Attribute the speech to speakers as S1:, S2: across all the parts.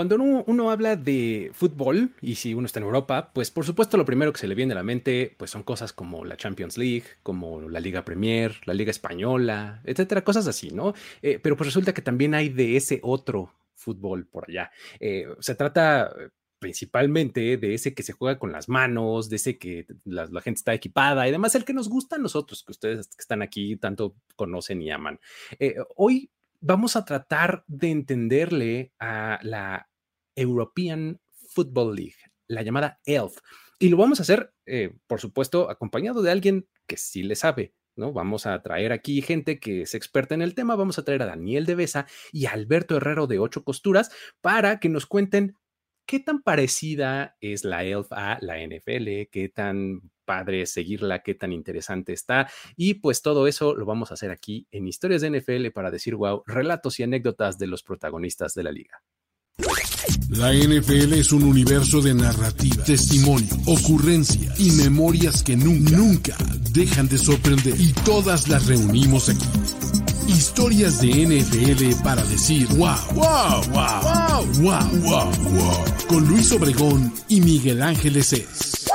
S1: Cuando uno, habla de fútbol, y si uno está en Europa, pues por supuesto lo primero que se le viene a la mente, pues son cosas como la Champions League, como la Liga Premier, la Liga Española, etcétera, cosas así, ¿no? Eh, pero pues resulta que también hay de ese otro fútbol por allá. Eh, se trata principalmente de ese que se juega con las manos, de ese que la, gente está equipada y además el que nos gusta a nosotros, que ustedes que están aquí tanto conocen y aman. Eh, hoy vamos a tratar de entenderle a la European Football League, la llamada ELF. Y lo vamos a hacer, eh, por supuesto, acompañado de alguien que sí le sabe. ¿no? Vamos a traer aquí gente que es experta en el tema. Vamos a traer a Daniel de Besa y a Alberto Herrero de Ocho Costuras para que nos cuenten qué tan parecida es la ELF a la NFL, qué tan padre seguirla, qué tan interesante está. Y pues todo eso lo vamos a hacer aquí en Historias de NFL para decir, wow, relatos y anécdotas de los protagonistas de la liga.
S2: La NFL es un universo de narrativa, testimonio, ocurrencia y memorias que nunca, nunca dejan de sorprender. Y todas las reunimos aquí. Historias de NFL para decir wow, wow, wow, wow, wow, wow, wow. Con Luis Obregón y Miguel Ángeles es.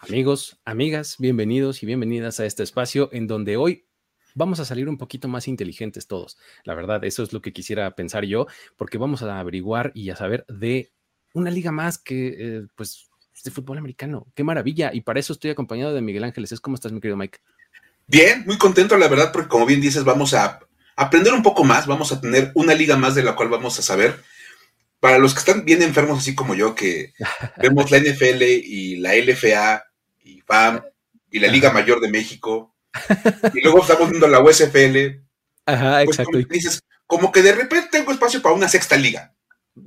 S1: Amigos, amigas, bienvenidos y bienvenidas a este espacio en donde hoy vamos a salir un poquito más inteligentes todos. La verdad, eso es lo que quisiera pensar yo, porque vamos a averiguar y a saber de una liga más que, eh, pues, de fútbol americano. Qué maravilla. Y para eso estoy acompañado de Miguel Ángeles. ¿Cómo estás, mi querido Mike?
S3: Bien, muy contento, la verdad, porque como bien dices, vamos a aprender un poco más, vamos a tener una liga más de la cual vamos a saber. Para los que están bien enfermos, así como yo, que vemos la NFL y la LFA y FAM y la Liga Mayor de México, y luego estamos viendo la USFL.
S1: Ajá, pues exacto.
S3: Como, dices, como que de repente tengo espacio para una sexta liga.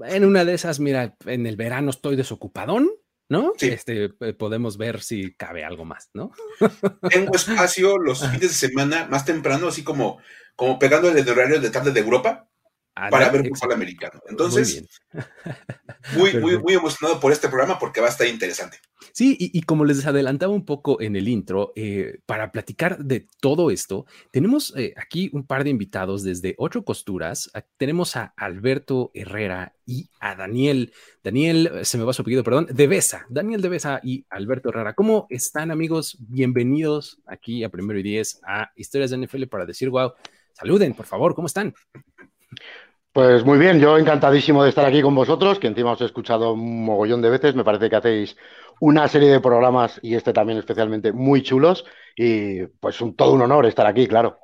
S1: En una de esas, mira, en el verano estoy desocupadón, ¿no? Sí. Este, eh, podemos ver si cabe algo más, ¿no?
S3: Tengo espacio los fines de semana más temprano, así como, como pegando el horario de tarde de Europa para ver fútbol americano. Entonces, muy, muy, muy, emocionado por este programa porque va a estar interesante.
S1: Sí, y, como les adelantaba un poco en el intro, eh, para platicar de todo esto, tenemos eh, aquí un par de invitados desde Ocho Costuras. Tenemos a Alberto Herrera y a Daniel. Daniel, eh, se me va su apellido, perdón, de Besa. Daniel de Besa y Alberto Herrera. ¿Cómo están, amigos? Bienvenidos aquí a Primero y Diez a Historias de NFL para decir, wow, saluden, por favor, ¿cómo están?
S4: Pues muy bien, yo encantadísimo de estar aquí con vosotros, que encima os he escuchado un mogollón de veces. Me parece que hacéis una serie de programas y este también especialmente muy chulos y pues un, todo un honor estar aquí, claro.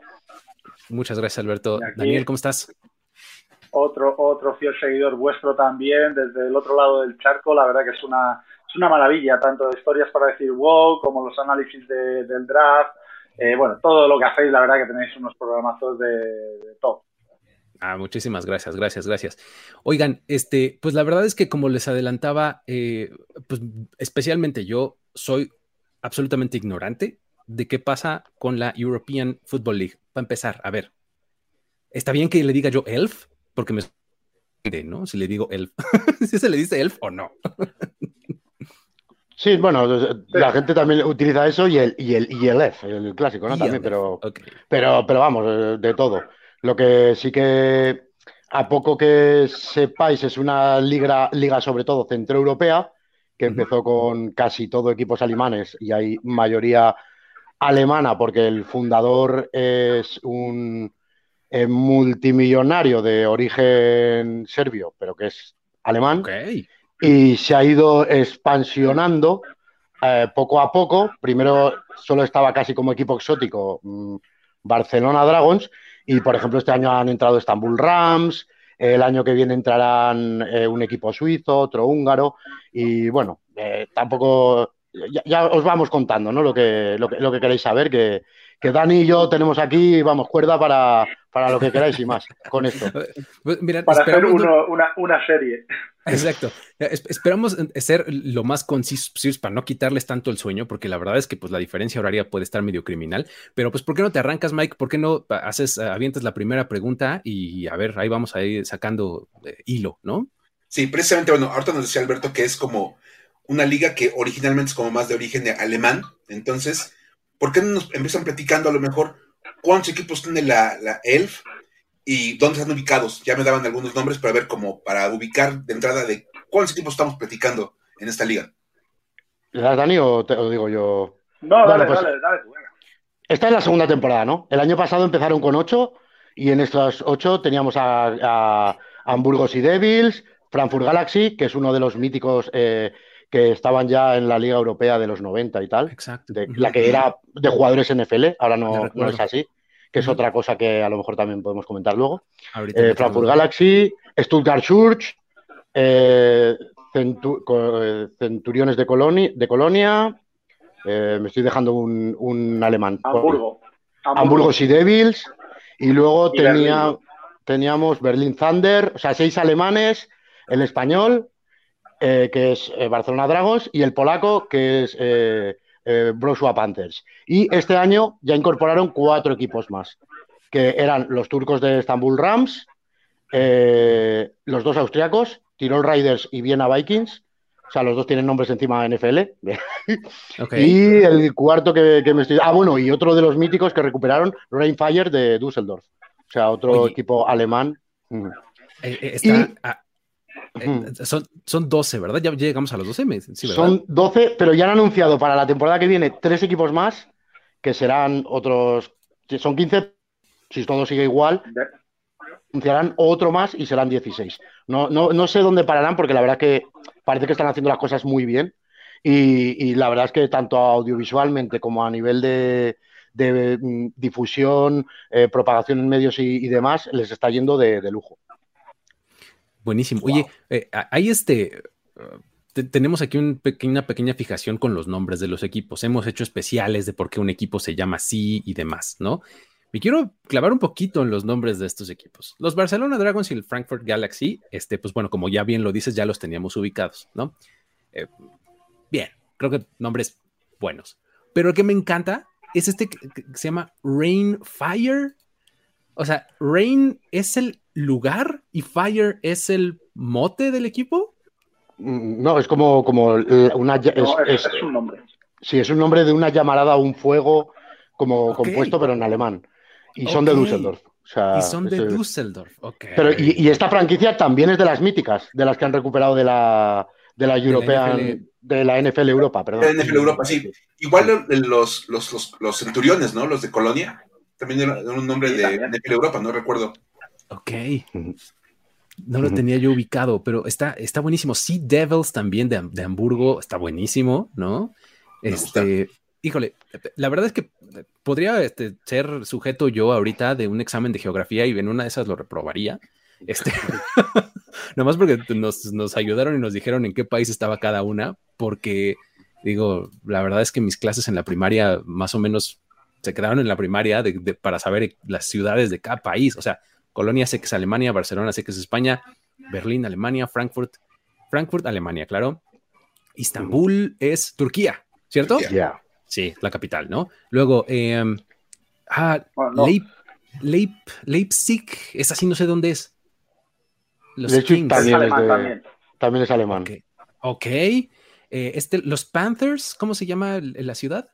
S1: Muchas gracias, Alberto. Daniel, ¿cómo estás?
S5: Otro, otro fiel seguidor vuestro también, desde el otro lado del charco. La verdad que es una, es una maravilla, tanto de historias para decir wow, como los análisis del draft. Eh, bueno, todo lo que hacéis, la verdad que tenéis unos programazos de, de top.
S1: Ah, muchísimas gracias, gracias, gracias. Oigan, este, pues la verdad es que como les adelantaba, eh, pues especialmente yo soy absolutamente ignorante de qué pasa con la European Football League. Para empezar, a ver, está bien que le diga yo elf, porque me ¿no? Si le digo elf, si se le dice elf o no.
S4: Sí, bueno, la gente también utiliza eso y el, y el, y el F, el clásico, ¿no? También, pero, pero, pero vamos, de todo. Lo que sí que, a poco que sepáis, es una liga, liga sobre todo centroeuropea, que empezó con casi todo equipos alemanes y hay mayoría alemana, porque el fundador es un eh, multimillonario de origen serbio, pero que es alemán. Y se ha ido expansionando eh, poco a poco. Primero solo estaba casi como equipo exótico mm, Barcelona Dragons y, por ejemplo, este año han entrado Estambul Rams, el año que viene entrarán eh, un equipo suizo, otro húngaro, y bueno, eh, tampoco, ya, os vamos contando, ¿no? Lo que, lo que, lo que queréis saber, que, que Dani y yo tenemos aquí, vamos, cuerda para, para lo que queráis y más con esto.
S5: Pues, para hacer una, una, serie.
S1: Exacto. Esperamos ser lo más concisos para no quitarles tanto el sueño, porque la verdad es que pues la diferencia horaria puede estar medio criminal. Pero pues, ¿por qué no te arrancas, Mike? ¿Por qué no haces, avientas la primera pregunta y a ver, ahí vamos a ir sacando eh, hilo, ¿no?
S3: Sí, precisamente, bueno, ahorita nos decía Alberto que es como una liga que originalmente es como más de origen alemán. Entonces, ¿por qué no nos empiezan platicando a lo mejor cuántos equipos tiene la, la ELF y dónde están ubicados. Ya me daban algunos nombres para ver como para ubicar de entrada de cuáles equipos estamos platicando en esta liga.
S4: ¿Le das Dani o te lo digo yo?
S5: No, dale, pues, dale, dale,
S4: Esta es la segunda temporada, ¿no? El año pasado empezaron con ocho y en estos ocho teníamos a, Hamburgos y Devils, Frankfurt Galaxy, que es uno de los míticos eh, que estaban ya en la Liga Europea de los 90 y tal.
S1: Exacto.
S4: la que era de jugadores NFL, ahora no, no es así, que es otra cosa que a lo mejor también podemos comentar luego. Eh, Frankfurt Galaxy, Stuttgart Church, eh, eh, Centuriones de, de Colonia. Eh, me estoy dejando un, alemán.
S5: Hamburgo.
S4: Hamburgo y Devils. Y luego tenía, teníamos Berlin Thunder, o sea, seis alemanes, el español, eh, que es Barcelona Dragons, y el polaco, que es eh, Panthers. Y este año ya incorporaron cuatro equipos más, que eran los turcos de Istanbul Rams, los dos austriacos, Tirol Riders y Viena Vikings. O sea, los dos tienen nombres encima de NFL. Y el cuarto que, me estoy. Ah, bueno, y otro de los míticos que recuperaron, Rainfire de Düsseldorf. O sea, otro equipo alemán.
S1: Eh, eh, eh, son, son 12, ¿verdad? Ya llegamos a los 12 meses.
S4: son 12, pero ya han anunciado para la temporada que viene tres equipos más, que serán otros. Son 15, si todo sigue igual anunciarán otro más y serán 16. No, no, no sé dónde pararán porque la verdad que parece que están haciendo las cosas muy bien y, la verdad es que tanto audiovisualmente como a nivel de, mm, difusión, eh, propagación en medios y, demás, les está yendo de, lujo.
S1: Buenísimo. Oye, eh, hay este... tenemos aquí una pequeña fijación con los nombres de los equipos. Hemos hecho especiales de por qué un equipo se llama así y demás, ¿no? Me quiero clavar un poquito en los nombres de estos equipos. Los Barcelona Dragons y el Frankfurt Galaxy, este, pues bueno, como ya bien lo dices, ya los teníamos ubicados, ¿no? Eh, bien, creo que nombres buenos. Pero el que me encanta es este que, se llama Rain Fire. O sea, Rain es el lugar y Fire es el mote del equipo.
S4: Mm, no, es como, como una.
S5: Es, un nombre.
S4: Sí, es un nombre de una llamarada a un fuego como compuesto, pero en alemán. Y son de Düsseldorf.
S1: y son de Düsseldorf, ok.
S4: Pero, y, esta franquicia también es de las míticas, de las que han recuperado de la, de la European, de la NFL Europa, perdón.
S3: De la NFL Europa, sí. Igual los, los, los, centuriones, ¿no? Los de Colonia, también era un nombre de NFL Europa, no recuerdo.
S1: Ok. No lo tenía yo ubicado, pero está, está buenísimo. Sea Devils también de, de Hamburgo, está buenísimo, ¿no? Este, híjole, la verdad es que podría este, ser sujeto yo ahorita de un examen de geografía y en una de esas lo reprobaría. Este, nomás porque nos, ayudaron y nos dijeron en qué país estaba cada una, porque digo, la verdad es que mis clases en la primaria más o menos se quedaron en la primaria para saber las ciudades de cada país. O sea, Colonia sé que es Alemania, Barcelona sé que es España, Berlín, Alemania, Frankfurt, Frankfurt, Alemania, claro. Istambul es Turquía, ¿cierto?
S4: Ya.
S1: Sí, la capital, ¿no? Luego, eh, ah, Leipzig, es así, no sé dónde es.
S4: Los También, es alemán, también. es alemán.
S1: Ok. Eh, este, los Panthers, ¿cómo se llama la ciudad?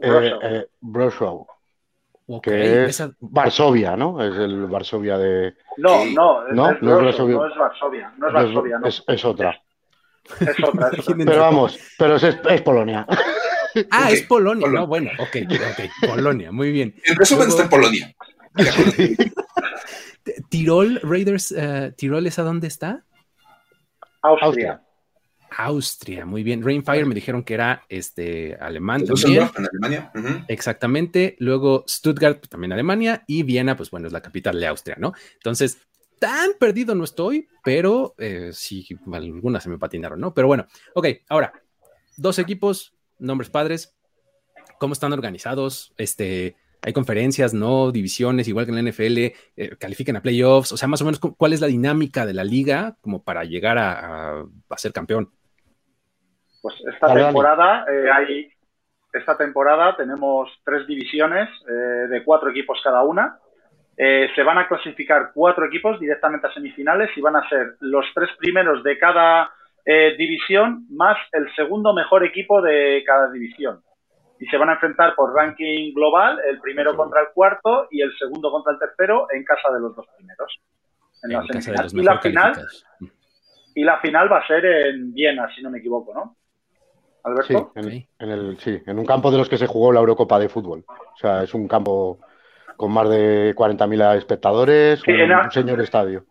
S4: Eh, eh Okay, es Varsovia, ¿no? Es el Varsovia de.
S5: No, no, no, es, no, es Varsovia. no es Varsovia. No es Varsovia, no.
S4: Es, otra.
S5: Es otra, es otra.
S4: Pero vamos, pero es, es Polonia.
S1: Ah, es Polonia. No, bueno, ok, ok, Polonia, muy bien.
S3: En resumen está en Polonia.
S1: Tirol Raiders, uh, Tirol es a dónde está?
S5: Austria.
S1: Austria, muy bien. Rainfire me dijeron que era este alemán también.
S3: En Alemania.
S1: Exactamente. Luego Stuttgart, pues, también Alemania. Y Viena, pues bueno, es la capital de Austria, ¿no? Entonces, tan perdido no estoy, pero eh, sí, algunas se me patinaron, ¿no? Pero bueno, ok, ahora, dos equipos, nombres padres, cómo están organizados, este, hay conferencias, ¿no? Divisiones, igual que en la NFL, eh, califican a playoffs, o sea, más o menos cuál es la dinámica de la liga como para llegar a, ser campeón.
S5: Pues esta temporada eh, hay, esta temporada tenemos tres divisiones eh, de cuatro equipos cada una. se van a clasificar cuatro equipos directamente a semifinales y van a ser los tres primeros de cada eh, división más el segundo mejor equipo de cada división. y se van a enfrentar por ranking global, el primero contra el cuarto y el segundo contra el tercero en casa de los dos primeros. En, la y la final y la final va a ser en Viena, si no me equivoco, ¿no?
S4: Alberto. Sí, en, el, sí, en un campo de los que se jugó la Eurocopa de fútbol. O sea, es un campo con más de 40.000 espectadores, un, señor estadio.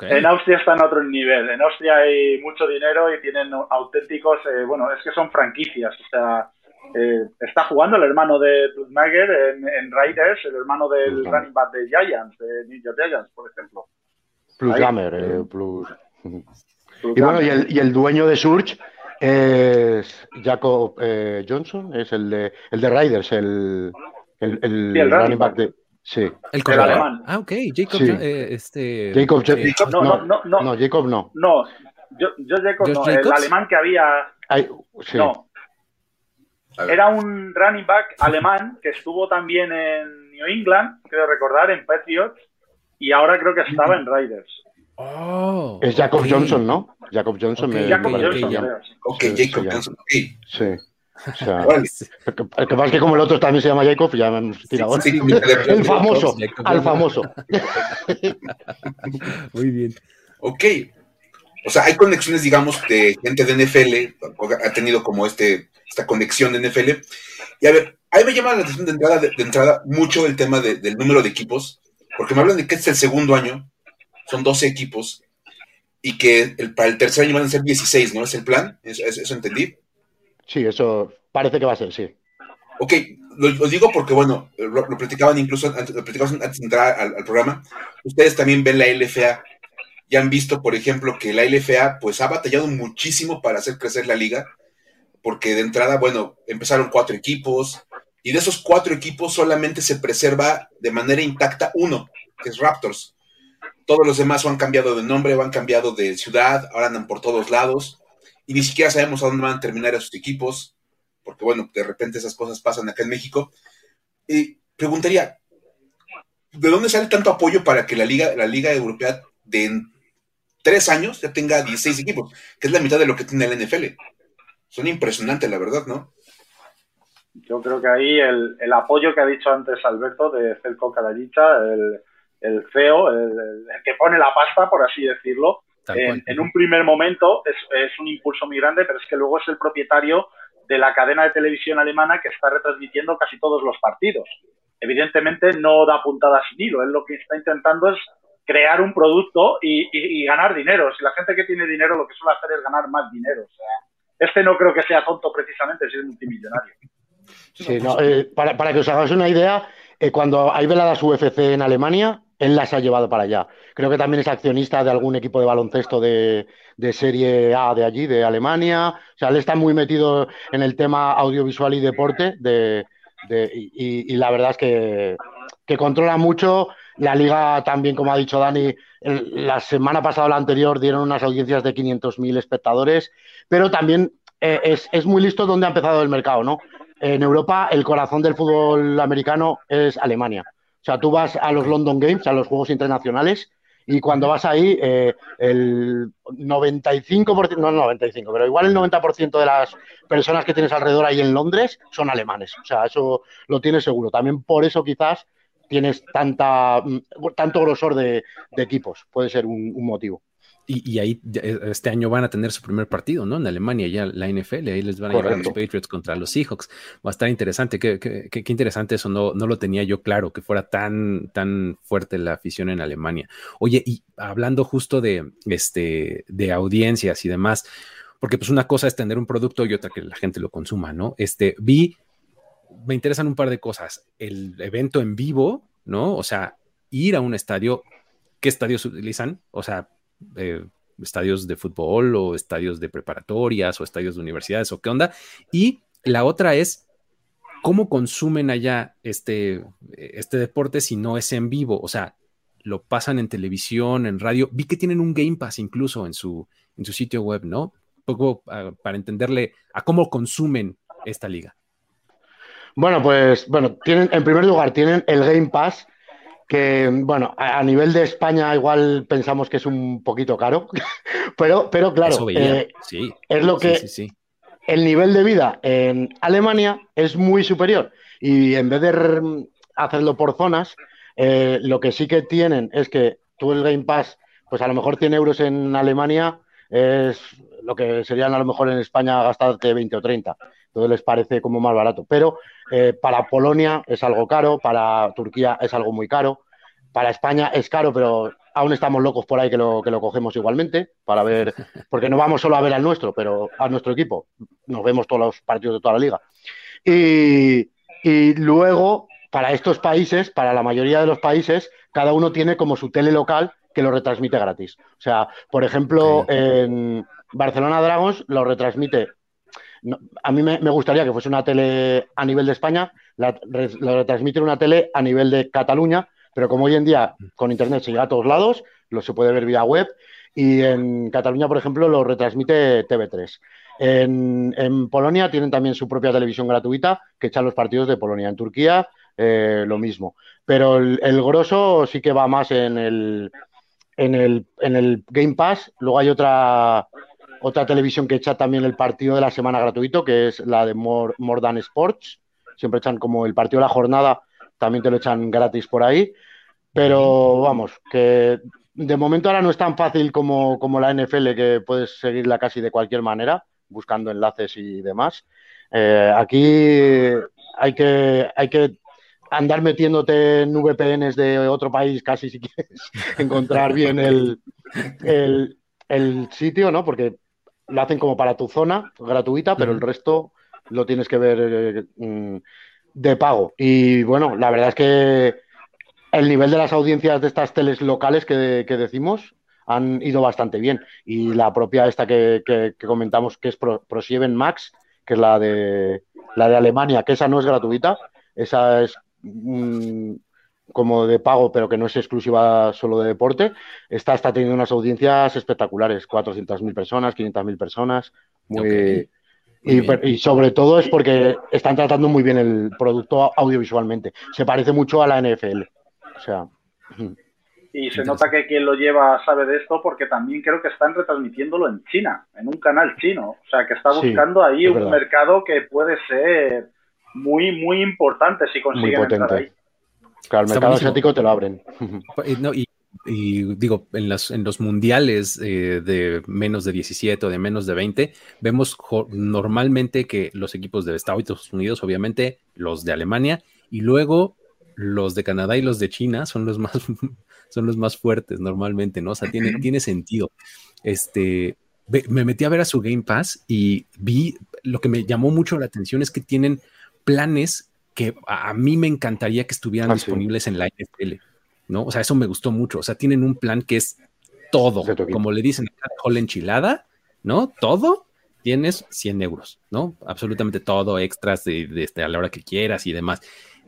S5: En Austria está en otro nivel. En Austria hay mucho dinero y tienen auténticos, eh, bueno, es que son franquicias. O sea, eh, está jugando el hermano de Plusmager en, en, Raiders, el hermano del running back de Giants, de New York Giants, por ejemplo.
S4: Plus Gamer, eh, plus. y bueno, y el, y el, dueño de Surge es Jacob eh, Johnson, es el de, el de Raiders, el, el, el, running back de. Sí.
S1: El, el alemán. Ah, ok. Jacob, sí. eh, este...
S4: Jacob, Jacob no, no, no, no, no, Jacob no.
S5: No, yo, yo Jacob no. El alemán que había.
S4: Ay, sí.
S5: No, era un running back alemán que estuvo también en New England, creo recordar, en Patriots, y ahora creo que estaba en Raiders.
S1: Oh,
S4: es Jacob Johnson, ¿no? Jacob Johnson.
S5: Okay, me, Jacob me Johnson,
S3: Ok, Jacob Johnson, sí.
S4: Sí. O sea, el que pasa es que como el otro también se llama Jacob, ya me hemos tirado. Sí, el famoso, al famoso.
S1: Muy bien.
S3: Ok. O sea, hay conexiones, digamos, de gente de NFL, ha tenido como este esta conexión de NFL. Y a ver, ahí me llama la atención de entrada, de, entrada mucho el tema del número de equipos, porque me hablan de que este es el segundo año, son 12 equipos, y que el, para el tercer año van a ser 16, ¿no? ¿Es el plan? ¿Eso, eso entendí?
S4: Sí, eso parece que va a ser, sí.
S3: Ok, lo, digo porque, bueno, lo, platicaban incluso antes, lo platicaban antes de entrar al, al, programa. Ustedes también ven la LFA y han visto, por ejemplo, que la LFA pues ha batallado muchísimo para hacer crecer la liga porque de entrada, bueno, empezaron cuatro equipos y de esos cuatro equipos solamente se preserva de manera intacta uno, que es Raptors. Todos los demás han cambiado de nombre, han cambiado de ciudad, ahora andan por todos lados y ni siquiera sabemos a dónde van a terminar esos equipos, porque bueno, de repente esas cosas pasan acá en México. Y preguntaría, ¿de dónde sale tanto apoyo para que la Liga, la Liga Europea de tres años ya tenga 16 equipos, que es la mitad de lo que tiene la NFL? son impresionantes, la verdad, ¿no?
S5: Yo creo que ahí el, el apoyo que ha dicho antes Alberto de Celco Calaricha, el, el CEO, el, que pone la pasta, por así decirlo, en, en, un primer momento es, es, un impulso muy grande, pero es que luego es el propietario de la cadena de televisión alemana que está retransmitiendo casi todos los partidos. Evidentemente no da puntadas sin hilo, él lo que está intentando es crear un producto y, y, y ganar dinero. Si la gente que tiene dinero lo que suele hacer es ganar más dinero. O sea, este no creo que sea tonto precisamente, si es multimillonario.
S4: Sí, no, eh, para, para, que os hagáis una idea, eh, cuando hay veladas UFC en Alemania, él las ha llevado para allá. Creo que también es accionista de algún equipo de baloncesto de, Serie A de allí, de Alemania. O sea, él está muy metido en el tema audiovisual y deporte de, y, la verdad es que, controla mucho. La liga también, como ha dicho Dani, la semana pasada o la anterior dieron unas audiencias de 500.000 espectadores pero también eh, es, es, muy listo donde ha empezado el mercado, ¿no? En Europa, el corazón del fútbol americano es Alemania. O sea, tú vas a los London Games, a los Juegos Internacionales, y cuando vas ahí, eh, el 95%, no el 95, pero igual el 90% de las personas que tienes alrededor ahí en Londres son alemanes. O sea, eso lo tienes seguro. También por eso quizás tienes tanta, mm, tanto grosor de, equipos. Puede ser un motivo.
S1: Y, y, ahí eh, este año van a tener su primer partido, ¿no? En Alemania, ya la NFL, ahí les van a llevar a los Patriots contra los Seahawks. Va a estar interesante, qué, qué, qué, interesante eso, no, no lo tenía yo claro, que fuera tan, tan fuerte la afición en Alemania. Oye, y hablando justo de, este, de audiencias y demás, porque pues una cosa es tener un producto y otra que la gente lo consuma, ¿no? Este, vi, me interesan un par de cosas, el evento en vivo, ¿no? O sea, ir a un estadio, ¿qué estadios utilizan? O sea, eh, estadios de fútbol o estadios de preparatorias o estadios de universidades o qué onda. Y la otra es cómo consumen allá este, este deporte si no es en vivo. O sea, lo pasan en televisión, en radio. Vi que tienen un Game Pass incluso en su, en su sitio web, ¿no? Poco uh, para entenderle a cómo consumen esta liga.
S4: Bueno, pues bueno, tienen, en primer lugar, tienen el Game Pass, que, bueno, a, nivel de España igual pensamos que es un poquito caro, pero, pero claro,
S1: eh, sí,
S4: es lo que...
S1: Sí, sí,
S4: el nivel de vida en Alemania es muy superior y en vez de hacerlo por zonas, eh, lo que sí que tienen es que tú el Game Pass, pues a lo mejor 100 euros en Alemania es lo que serían a lo mejor en España gastarte 20 o 30. Entonces les parece como más barato. Pero eh, para Polonia es algo caro, para Turquía es algo muy caro, para España es caro, pero aún estamos locos por ahí que lo, que lo cogemos igualmente para ver, porque no vamos solo a ver al nuestro, pero a nuestro equipo. Nos vemos todos los partidos de toda la liga. Y, y luego, para estos países, para la mayoría de los países, cada uno tiene como su tele local que lo retransmite gratis. O sea, por ejemplo, en Barcelona Dragons lo retransmite. a mí me, gustaría que fuese una tele a nivel de España, lo retransmite una tele a nivel de Cataluña, pero como hoy en día con Internet se llega a todos lados, lo se puede ver vía web. Y en Cataluña, por ejemplo, lo retransmite TV3. En, Polonia tienen también su propia televisión gratuita que echa los partidos de Polonia. En Turquía, eh, lo mismo. Pero el, el, grosso sí que va más en el, en el, en el Game Pass. Luego hay otra, otra televisión que echa también el partido de la semana gratuito, que es la de More, Than Sports. Siempre echan como el partido de la jornada, también te lo echan gratis por ahí. Pero vamos, que de momento ahora no es tan fácil como, como la NFL, que puedes seguirla casi de cualquier manera, buscando enlaces y demás. Eh, aquí hay que, hay que andar metiéndote en VPNs de otro país casi si quieres encontrar bien el, el, sitio, ¿no? Porque lo hacen como para tu zona, gratuita, pero el resto lo tienes que ver eh, mm, de pago. Y bueno, la verdad es que el nivel de las audiencias de estas teles locales que, decimos han ido bastante bien. Y la propia esta que, comentamos, que es Pro, Max, que es la de, la de Alemania, que esa no es gratuita, esa es como de pago, pero que no es exclusiva solo de deporte, esta está teniendo unas audiencias espectaculares, 400.000 personas, 500.000 personas, muy... y, sobre todo es porque están tratando muy bien el producto audiovisualmente. Se parece mucho a la NFL. O sea.
S5: Y se nota que quien lo lleva sabe de esto porque también creo que están retransmitiéndolo en China, en un canal chino. O sea, que está buscando ahí un mercado que puede ser muy, muy importante si consiguen muy entrar ahí.
S4: Claro, el mercado asiático te lo abren.
S1: y, digo, en, las, en los mundiales eh, de menos de 17 o de menos de 20, vemos normalmente que los equipos de Estados Unidos, obviamente, los de Alemania, y luego los de Canadá y los de China son los más, son los más fuertes normalmente, ¿no? O sea, tiene, tiene sentido. Este, me metí a ver a su Game Pass y vi, lo que me llamó mucho la atención es que tienen planes que a mí me encantaría que estuvieran ah, disponibles en la NFL, ¿no? O sea, eso me gustó mucho. O sea, tienen un plan que es todo, como le dicen, la enchilada, ¿no? Todo tienes 100 euros, ¿no? Absolutamente todo, extras de, este, a la hora que quieras y demás.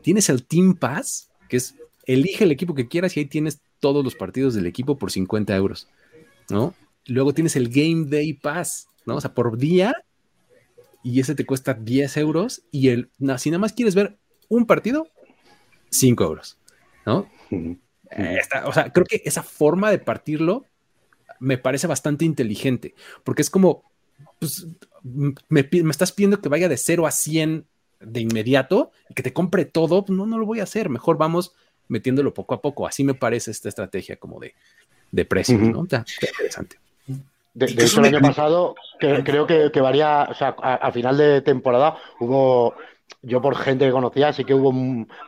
S1: Tienes el Team Pass, que es elige el equipo que quieras y ahí tienes todos los partidos del equipo por 50 euros, ¿no? Luego tienes el Game Day Pass, ¿no? O sea, por día y ese te cuesta 10 euros y el, si nada más quieres ver un partido, 5 euros, ¿no? Eh, o sea, creo que esa forma de partirlo me parece bastante inteligente, porque es como, pues, me, estás pidiendo que vaya de 0 a 100 de inmediato y que te compre todo, pues no, no lo voy a hacer, mejor vamos metiéndolo poco a poco, así me parece esta estrategia como de, de precios, ¿no? O sea, interesante.
S4: De, hecho, el año pasado creo que, varía, o sea, a, final de temporada hubo, yo por gente que conocía, sí que hubo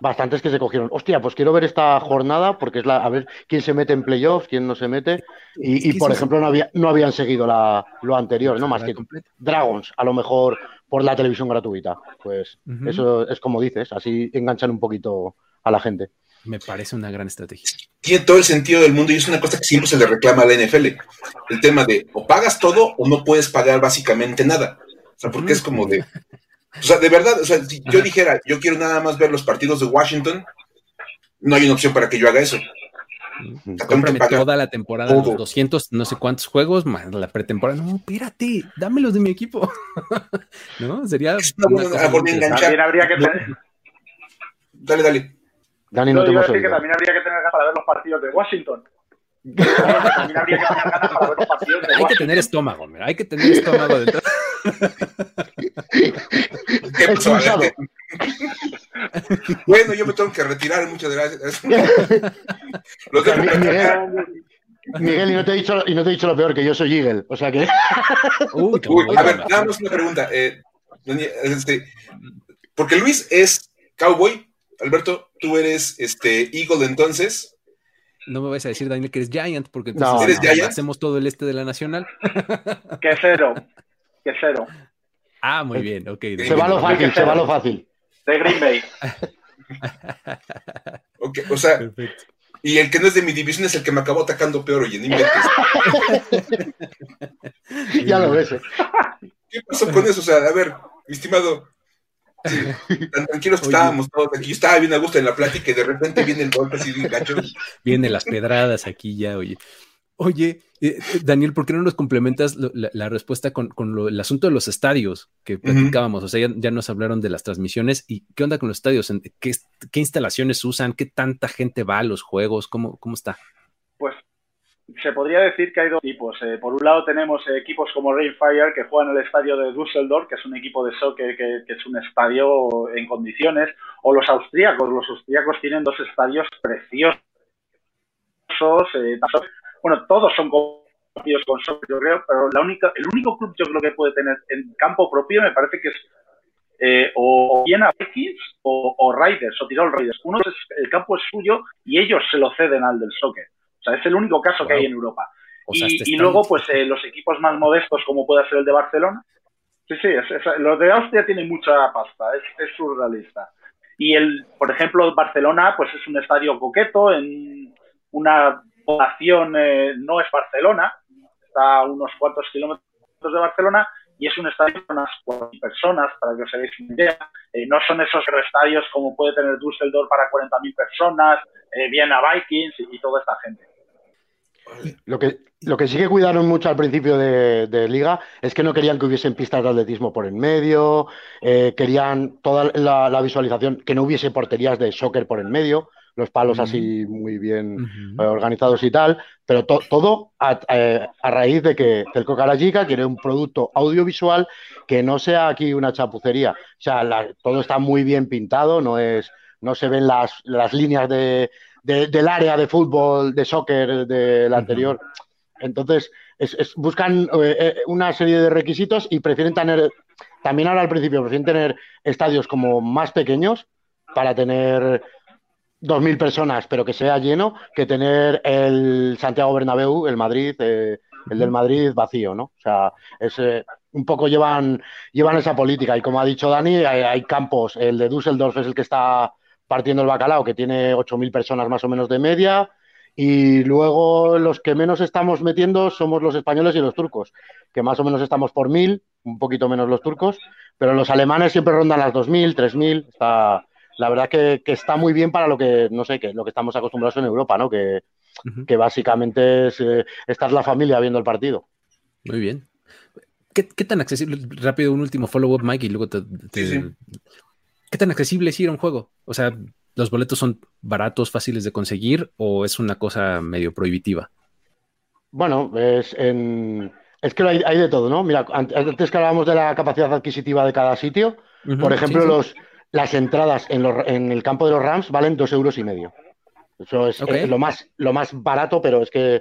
S4: bastantes que se cogieron. Hostia, pues quiero ver esta jornada porque es la, a ver quién se mete en playoffs, quién no se mete. Y, por ejemplo, no, había, no habían seguido la, lo anterior, ¿no? Más que Dragons, a lo mejor por la televisión gratuita. Pues eso es como dices, así enganchan un poquito a la gente.
S1: Me parece una gran estrategia.
S3: Tiene todo el sentido del mundo y es una cosa que siempre se le reclama a la NFL. El tema de o pagas todo o no puedes pagar básicamente nada. O sea, porque es como de. O sea, de verdad, o sea, si yo dijera, yo quiero nada más ver los partidos de Washington, no hay una opción para que yo haga eso.
S1: Cómprame toda la temporada, 200, no sé cuántos juegos, más la pretemporada. No, espérate, dámelos de mi equipo. ¿No? Sería.
S5: También habría que
S3: Dale, dale.
S5: Dani, no, te iba a decir que también habría que tener para ver los partidos de Washington. También habría que tener ganas para ver los partidos de
S1: Hay que tener estómago, mira, hay que tener estómago detrás.
S3: bueno, yo me tengo que retirar, muchas gracias.
S4: Miguel, y no, te he dicho, y no te he dicho lo peor, que yo soy Eagle, o sea que...
S3: Uy, a ver, damos una pregunta. Eh, este, porque Luis es cowboy, Alberto, tú eres este Eagle entonces.
S1: No me vas a decir, Daniel, que eres Giant, porque entonces hacemos todo el este de la Nacional.
S5: Que cero, que cero.
S1: Ah, muy bien, ok.
S4: Se va lo fácil, se va lo fácil.
S5: De Green Bay.
S3: ok, o sea, y el que no es de mi división es el que me acabó atacando peor, oye, no inventes.
S4: ya lo ves. ¿eh?
S3: ¿Qué pasó con eso? O sea, a ver, mi estimado, tan tranquilos que estábamos todos aquí. Yo estaba bien a gusto en la plática y de repente viene el golpe así de gacho.
S1: Vienen las pedradas aquí ya, oye. Oye, eh, Daniel, ¿por qué no nos complementas la, respuesta con, el asunto de los estadios que platicábamos? O sea, ya, nos hablaron de las transmisiones y qué onda con los estadios, ¿Qué, qué instalaciones usan, qué tanta gente va a los juegos, cómo, cómo está.
S5: Pues se podría decir que hay dos tipos. Eh, por un lado tenemos equipos como Rainfire que juegan en el estadio de Düsseldorf, que es un equipo de soccer que, es un estadio en condiciones, o los austríacos. Los austríacos tienen dos estadios preciosos. Eh, bueno, todos son conocidos con soccer, yo creo, pero la única, el único club yo creo que puede tener en campo propio me parece que es eh, o bien a Vikings o, o Riders o Tirol Riders. Uno es, el campo es suyo y ellos se lo ceden al del soccer sea, es el único caso que hay en Europa. y, luego, pues eh, los equipos más modestos, como puede ser el de Barcelona. Sí, sí, es, los de Austria tienen mucha pasta, es, surrealista. Y el, por ejemplo, Barcelona, pues es un estadio coqueto, en una población, eh, no es Barcelona, está a unos cuantos kilómetros de Barcelona, y es un estadio con unas 40 personas, para que os hagáis una idea. Eh, no son esos estadios como puede tener Düsseldorf para 40.000 personas, viene a Vikings y toda esta gente.
S4: Lo que, lo que sí que cuidaron mucho al principio de, liga es que no querían que hubiesen pistas de atletismo por en medio, eh, querían toda la, visualización, que no hubiese porterías de soccer por en medio, los palos así muy bien eh, organizados y tal, pero todo eh, a, raíz de que el Cocarajica quiere un producto audiovisual que no sea aquí una chapucería. O sea, todo está muy bien pintado, no es no se ven las, las líneas de, del área de fútbol, de soccer del anterior. Entonces, buscan eh, eh, una serie de requisitos y prefieren tener, también ahora al principio, prefieren tener estadios como más pequeños para tener 2.000 personas, pero que sea lleno, que tener el Santiago Bernabéu, el Madrid, eh, el del Madrid vacío, ¿no? O sea, es, un poco llevan, llevan esa política. Y como ha dicho Dani, hay, hay campos, el de Düsseldorf es el que está partiendo el bacalao, que tiene 8.000 personas más o menos de media, y luego los que menos estamos metiendo somos los españoles y los turcos, que más o menos estamos por 1.000, un poquito menos los turcos, pero los alemanes siempre rondan las 2.000, 3.000, está... La verdad que, está muy bien para lo que, no sé, que lo que estamos acostumbrados en Europa, ¿no? Que, que básicamente es eh, estar la familia viendo el partido.
S1: Muy bien. ¿Qué, tan accesible? Rápido, un último follow-up, Mike, y luego te, ¿Qué tan accesible es ir a un juego? O sea, ¿los boletos son baratos, fáciles de conseguir o es una cosa medio prohibitiva?
S4: Bueno, es, en... es que hay, de todo, ¿no? Mira, antes que hablábamos de la capacidad adquisitiva de cada sitio, por ejemplo, Los, las entradas en, en, el campo de los Rams valen dos euros y medio. Eso es, lo, más, lo más barato, pero es que,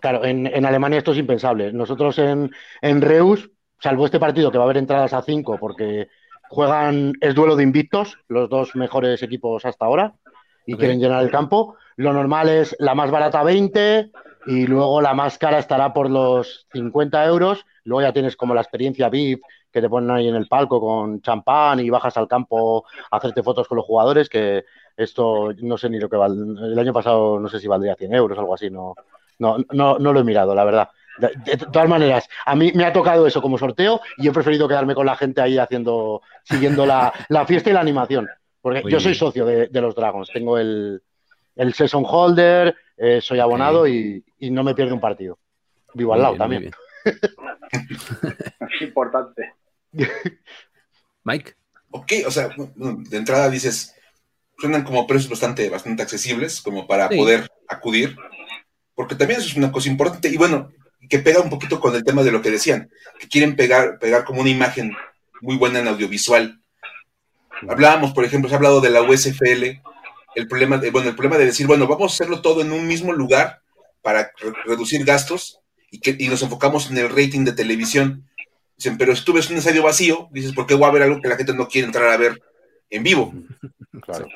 S4: claro, en, en Alemania esto es impensable. Nosotros en, en Reus, salvo este partido que va a haber entradas a cinco porque Juegan, es duelo de invictos, los dos mejores equipos hasta ahora, y quieren llenar el campo. Lo normal es la más barata 20 y luego la más cara estará por los 50 euros. Luego ya tienes como la experiencia VIP que te ponen ahí en el palco con champán y bajas al campo a hacerte fotos con los jugadores, que esto no sé ni lo que vale. El año pasado no sé si valdría 100 euros algo así, no, no, no, no lo he mirado, la verdad. De, todas maneras, a mí me ha tocado eso como sorteo y he preferido quedarme con la gente ahí haciendo, siguiendo la, fiesta y la animación. Porque yo soy socio de, los Dragons, tengo el, el season holder, eh, soy abonado y, no me pierdo un partido. Vivo al lado también.
S5: es importante.
S1: Mike.
S3: Ok, o sea, de entrada dices, suenan como precios bastante, bastante accesibles como para poder acudir, porque también eso es una cosa importante. Y bueno, que pega un poquito con el tema de lo que decían, que quieren pegar, pegar como una imagen muy buena en audiovisual. Hablábamos, por ejemplo, se ha hablado de la USFL, el problema de, bueno, el problema de decir, bueno, vamos a hacerlo todo en un mismo lugar para reducir gastos y, que, y nos enfocamos en el rating de televisión. Dicen, pero si tú ves un estadio vacío, dices, ¿por qué voy a ver algo que la gente no quiere entrar a ver en vivo? Claro.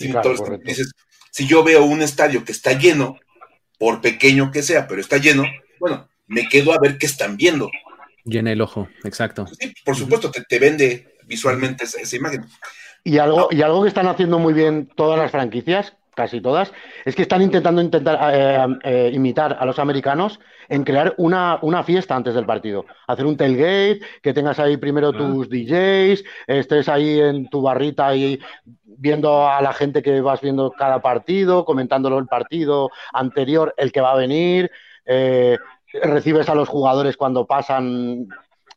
S3: Entonces, dices, si yo veo un estadio que está lleno, por pequeño que sea, pero está lleno, bueno, me quedo a ver qué están viendo.
S1: Llena el ojo, exacto.
S3: Sí, por supuesto, te, vende visualmente esa, imagen.
S4: Y algo, y algo que están haciendo muy bien todas las franquicias, casi todas, es que están intentando intentar eh, eh, imitar a los americanos en crear una, fiesta antes del partido. Hacer un tailgate, que tengas ahí primero ah. tus DJs, estés ahí en tu barrita ahí viendo a la gente que vas viendo cada partido, comentándolo el partido anterior, el que va a venir. Eh, recibes a los jugadores cuando pasan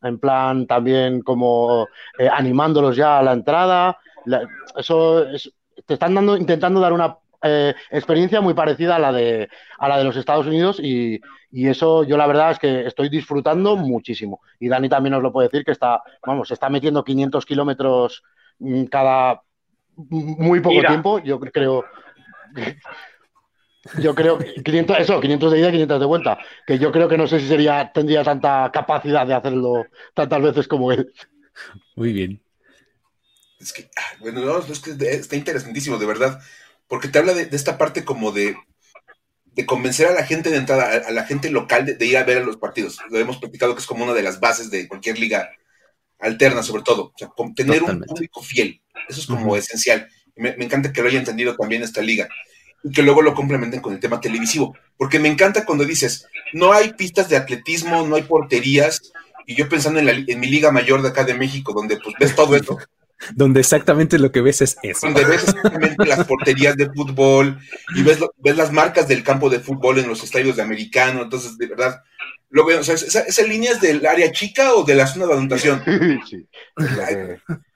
S4: en plan también como animándolos ya a la entrada. eso te están dando, intentando dar una eh, experiencia muy parecida a la de, a la de los Estados Unidos y, eso yo la verdad es que estoy disfrutando muchísimo. Y Dani también os lo puede decir que está, vamos, se está metiendo 500 kilómetros mm, cada muy poco tiempo. Yo creo... Yo creo 500, eso, 500 de ida y 500 de vuelta. Que yo creo que no sé si sería, tendría tanta capacidad de hacerlo tantas veces como él.
S1: Muy bien.
S3: Es que, ah, bueno, es que está interesantísimo, de verdad porque te habla de, esta parte como de, convencer a la gente de entrada, a, la gente local de, ir a ver a los partidos. Lo hemos platicado que es como una de las bases de cualquier liga alterna, sobre todo. O sea, tener un público fiel. Eso es como esencial. Me, me, encanta que lo haya entendido también esta liga. Y que luego lo complementen con el tema televisivo. Porque me encanta cuando dices, no hay pistas de atletismo, no hay porterías. Y yo pensando en, en mi liga mayor de acá de México, donde pues ves todo esto
S1: donde exactamente lo que ves es eso.
S3: Donde ves exactamente las porterías de fútbol y ves, ves las marcas del campo de fútbol en los estadios de americano. Entonces, de verdad, lo veo. O sea, ¿esa, línea es del área chica o de la zona de anotación? Sí.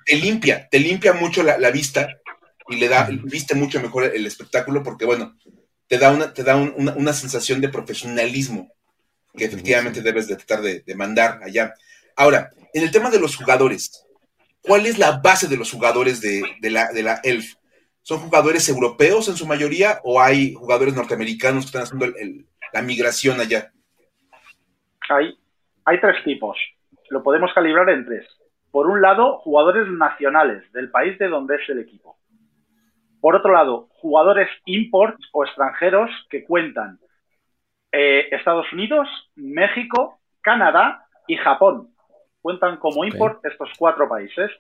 S3: Te limpia, te limpia mucho la, vista y le da, viste mucho mejor el espectáculo porque, bueno, te da una, te da una, sensación de profesionalismo que efectivamente debes de tratar de, de mandar allá. Ahora, en el tema de los jugadores, ¿Cuál es la base de los jugadores de, la, de la ELF? ¿Son jugadores europeos en su mayoría o hay jugadores norteamericanos que están haciendo la migración allá?
S5: Hay, hay tres tipos. Lo podemos calibrar en tres. Por un lado, jugadores nacionales del país de donde es el equipo. Por otro lado, jugadores imports o extranjeros que cuentan eh, Estados Unidos, México, Canadá y Japón cuentan como import estos cuatro países.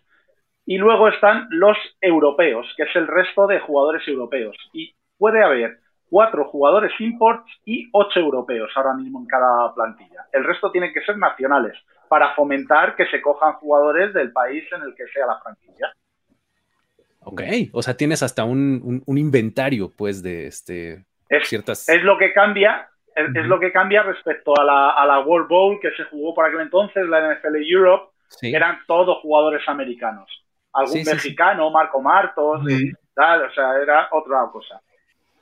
S5: Y luego están los europeos, que es el resto de jugadores europeos. Y puede haber cuatro jugadores imports y ocho europeos ahora mismo en cada plantilla. El resto tienen que ser nacionales para fomentar que se cojan jugadores del país en el que sea la franquicia.
S1: Ok, o sea, tienes hasta un, inventario, pues, de este, ciertas...
S5: Es lo que cambia es, lo que cambia respecto a la, a la, World Bowl que se jugó por aquel entonces, la NFL Europe, eran todos jugadores americanos. Algún mexicano, Marco Martos, tal, o sea, era otra cosa.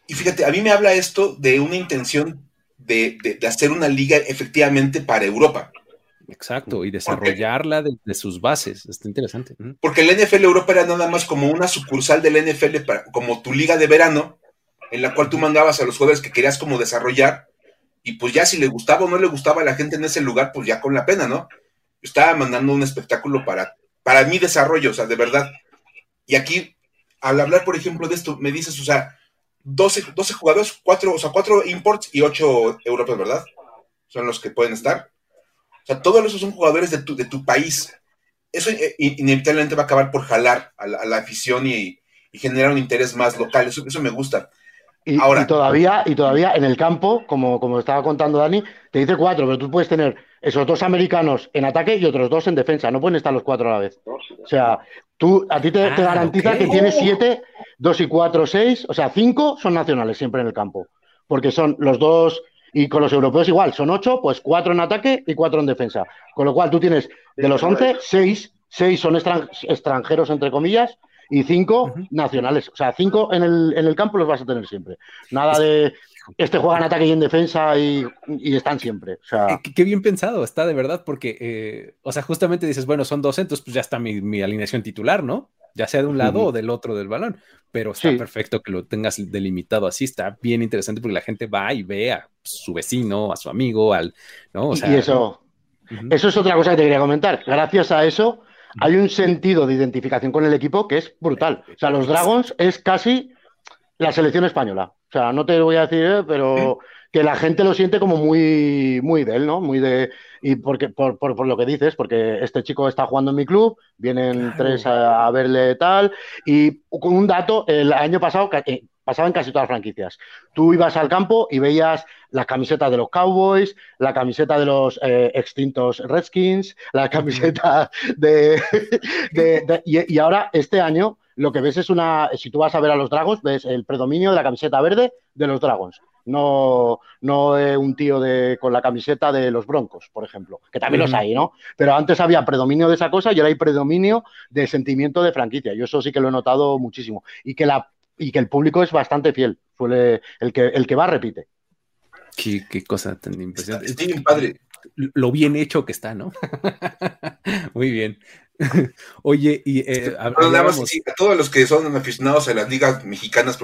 S3: Y fíjate, a mí me habla esto de una intención de, de, hacer una liga efectivamente para Europa.
S1: Exacto, y desarrollarla desde sus bases. Está interesante.
S3: Porque la NFL Europa era nada más como una sucursal de la NFL, para, como tu liga de verano, en la cual tú mandabas a los jugadores que querías como desarrollar y pues ya si le gustaba o no le gustaba a la gente en ese lugar, pues ya con la pena, ¿no? Estaba mandando un espectáculo para, para mi desarrollo, o sea, de verdad. Y aquí, al hablar, por ejemplo, de esto, me dices, o sea, 12, 12 jugadores, 4, o sea, 4 imports y 8 europeos, ¿verdad? Son los que pueden estar. O sea, todos esos son jugadores de tu, de tu país. Eso eh, inevitablemente va a acabar por jalar a la, afición y, generar un interés más local. Eso, eso me gusta.
S4: Y, Ahora, todavía, y todavía en el campo, como, como estaba contando Dani, te dice cuatro, pero tú puedes tener esos dos americanos en ataque y otros dos en defensa. No pueden estar los cuatro a la vez. O sea, tú, a ti te, ah, garantiza que tienes siete, dos y cuatro, seis, o sea, cinco son nacionales siempre en el campo. Porque son los dos, y con los europeos igual, son ocho, pues cuatro en ataque y cuatro en defensa. Con lo cual tú tienes de los once, seis, seis son extranjeros, entre comillas, y cinco nacionales. O sea, cinco en el, en el campo los vas a tener siempre. Nada de este juega en ataque y en defensa y, están siempre. O sea,
S1: qué, bien pensado está, de verdad, porque, eh, o sea, justamente dices, bueno, son dos, entonces pues ya está mi, alineación titular, ¿no? Ya sea de un lado o del otro del balón, pero está perfecto que lo tengas delimitado así, está bien interesante porque la gente va y ve a su vecino, a su amigo, al, ¿no?
S4: O sea, y eso, eso es otra cosa que te quería comentar. Gracias a eso hay un sentido de identificación con el equipo que es brutal. O sea, los Dragons es casi la selección española. O sea, no te voy a decir, eh, pero que la gente lo siente como muy, muy de él, ¿no? Muy de. Y porque, por, por, lo que dices, porque este chico está jugando en mi club, vienen tres a, verle tal. Y con un dato, el año pasado eh, pasaba en casi todas las franquicias. Tú ibas al campo y veías la camiseta de los Cowboys, la camiseta de los eh, extintos Redskins, la camiseta de. y, y ahora, este año lo que ves es una, si tú vas a ver a los Dragons, ves el predominio de la camiseta verde de los Dragons. No, no un tío de, con la camiseta de los Broncos, por ejemplo, que también los hay, ¿no? Pero antes había predominio de esa cosa y ahora hay predominio de sentimiento de franquicia. Yo eso sí que lo he notado muchísimo. Y que, la, y que el público es bastante fiel. Suele, el, que, el que va repite.
S1: Qué, qué cosa tan impresionante. Sí, padre. Lo bien hecho que está, ¿no? Muy bien. Oye, y eh,
S3: a todos los que son aficionados a las ligas mexicanas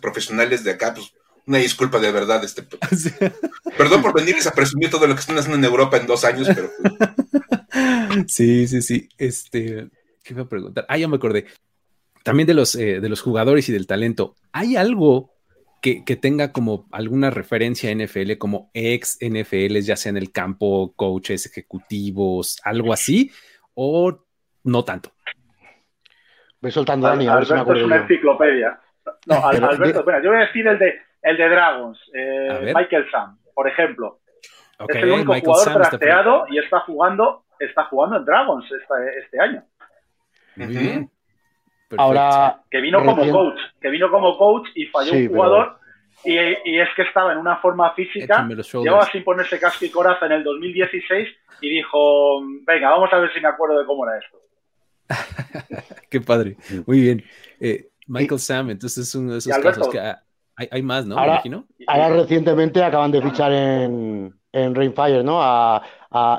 S3: profesionales de acá, pues una disculpa de verdad. Este, Perdón por venirles a presumir todo lo que están haciendo en Europa en dos años, pero. Pues
S1: sí, sí, sí. Este, ¿qué iba a preguntar? Ah, ya me acordé. También de los, eh, de los jugadores y del talento. ¿Hay algo que, que, tenga como alguna referencia a NFL, como ex NFL, ya sea en el campo, coaches, ejecutivos, algo así? O no tanto?
S4: Voy soltando a Dani, a ver si me acuerdo.
S5: Es una enciclopedia. No, Alberto, espera, yo voy a decir el de, el de Dragons, eh, Michael Sam, por ejemplo. es el único jugador trasteado y está jugando, está jugando en Dragons este, este año.
S1: Muy bien.
S4: Ahora.
S5: Que vino como coach, que vino como coach y falló un jugador. Y, y, es que estaba en una forma física, llevaba sin ponerse casco y coraza en el 2016 y dijo, venga, vamos a ver si me acuerdo de cómo era esto.
S1: Qué padre, muy bien. Eh, Michael Sam, entonces es uno de esos casos que hay, más, ¿no?
S4: Ahora, ahora, recientemente acaban de fichar en, en Rainfire, ¿no? A,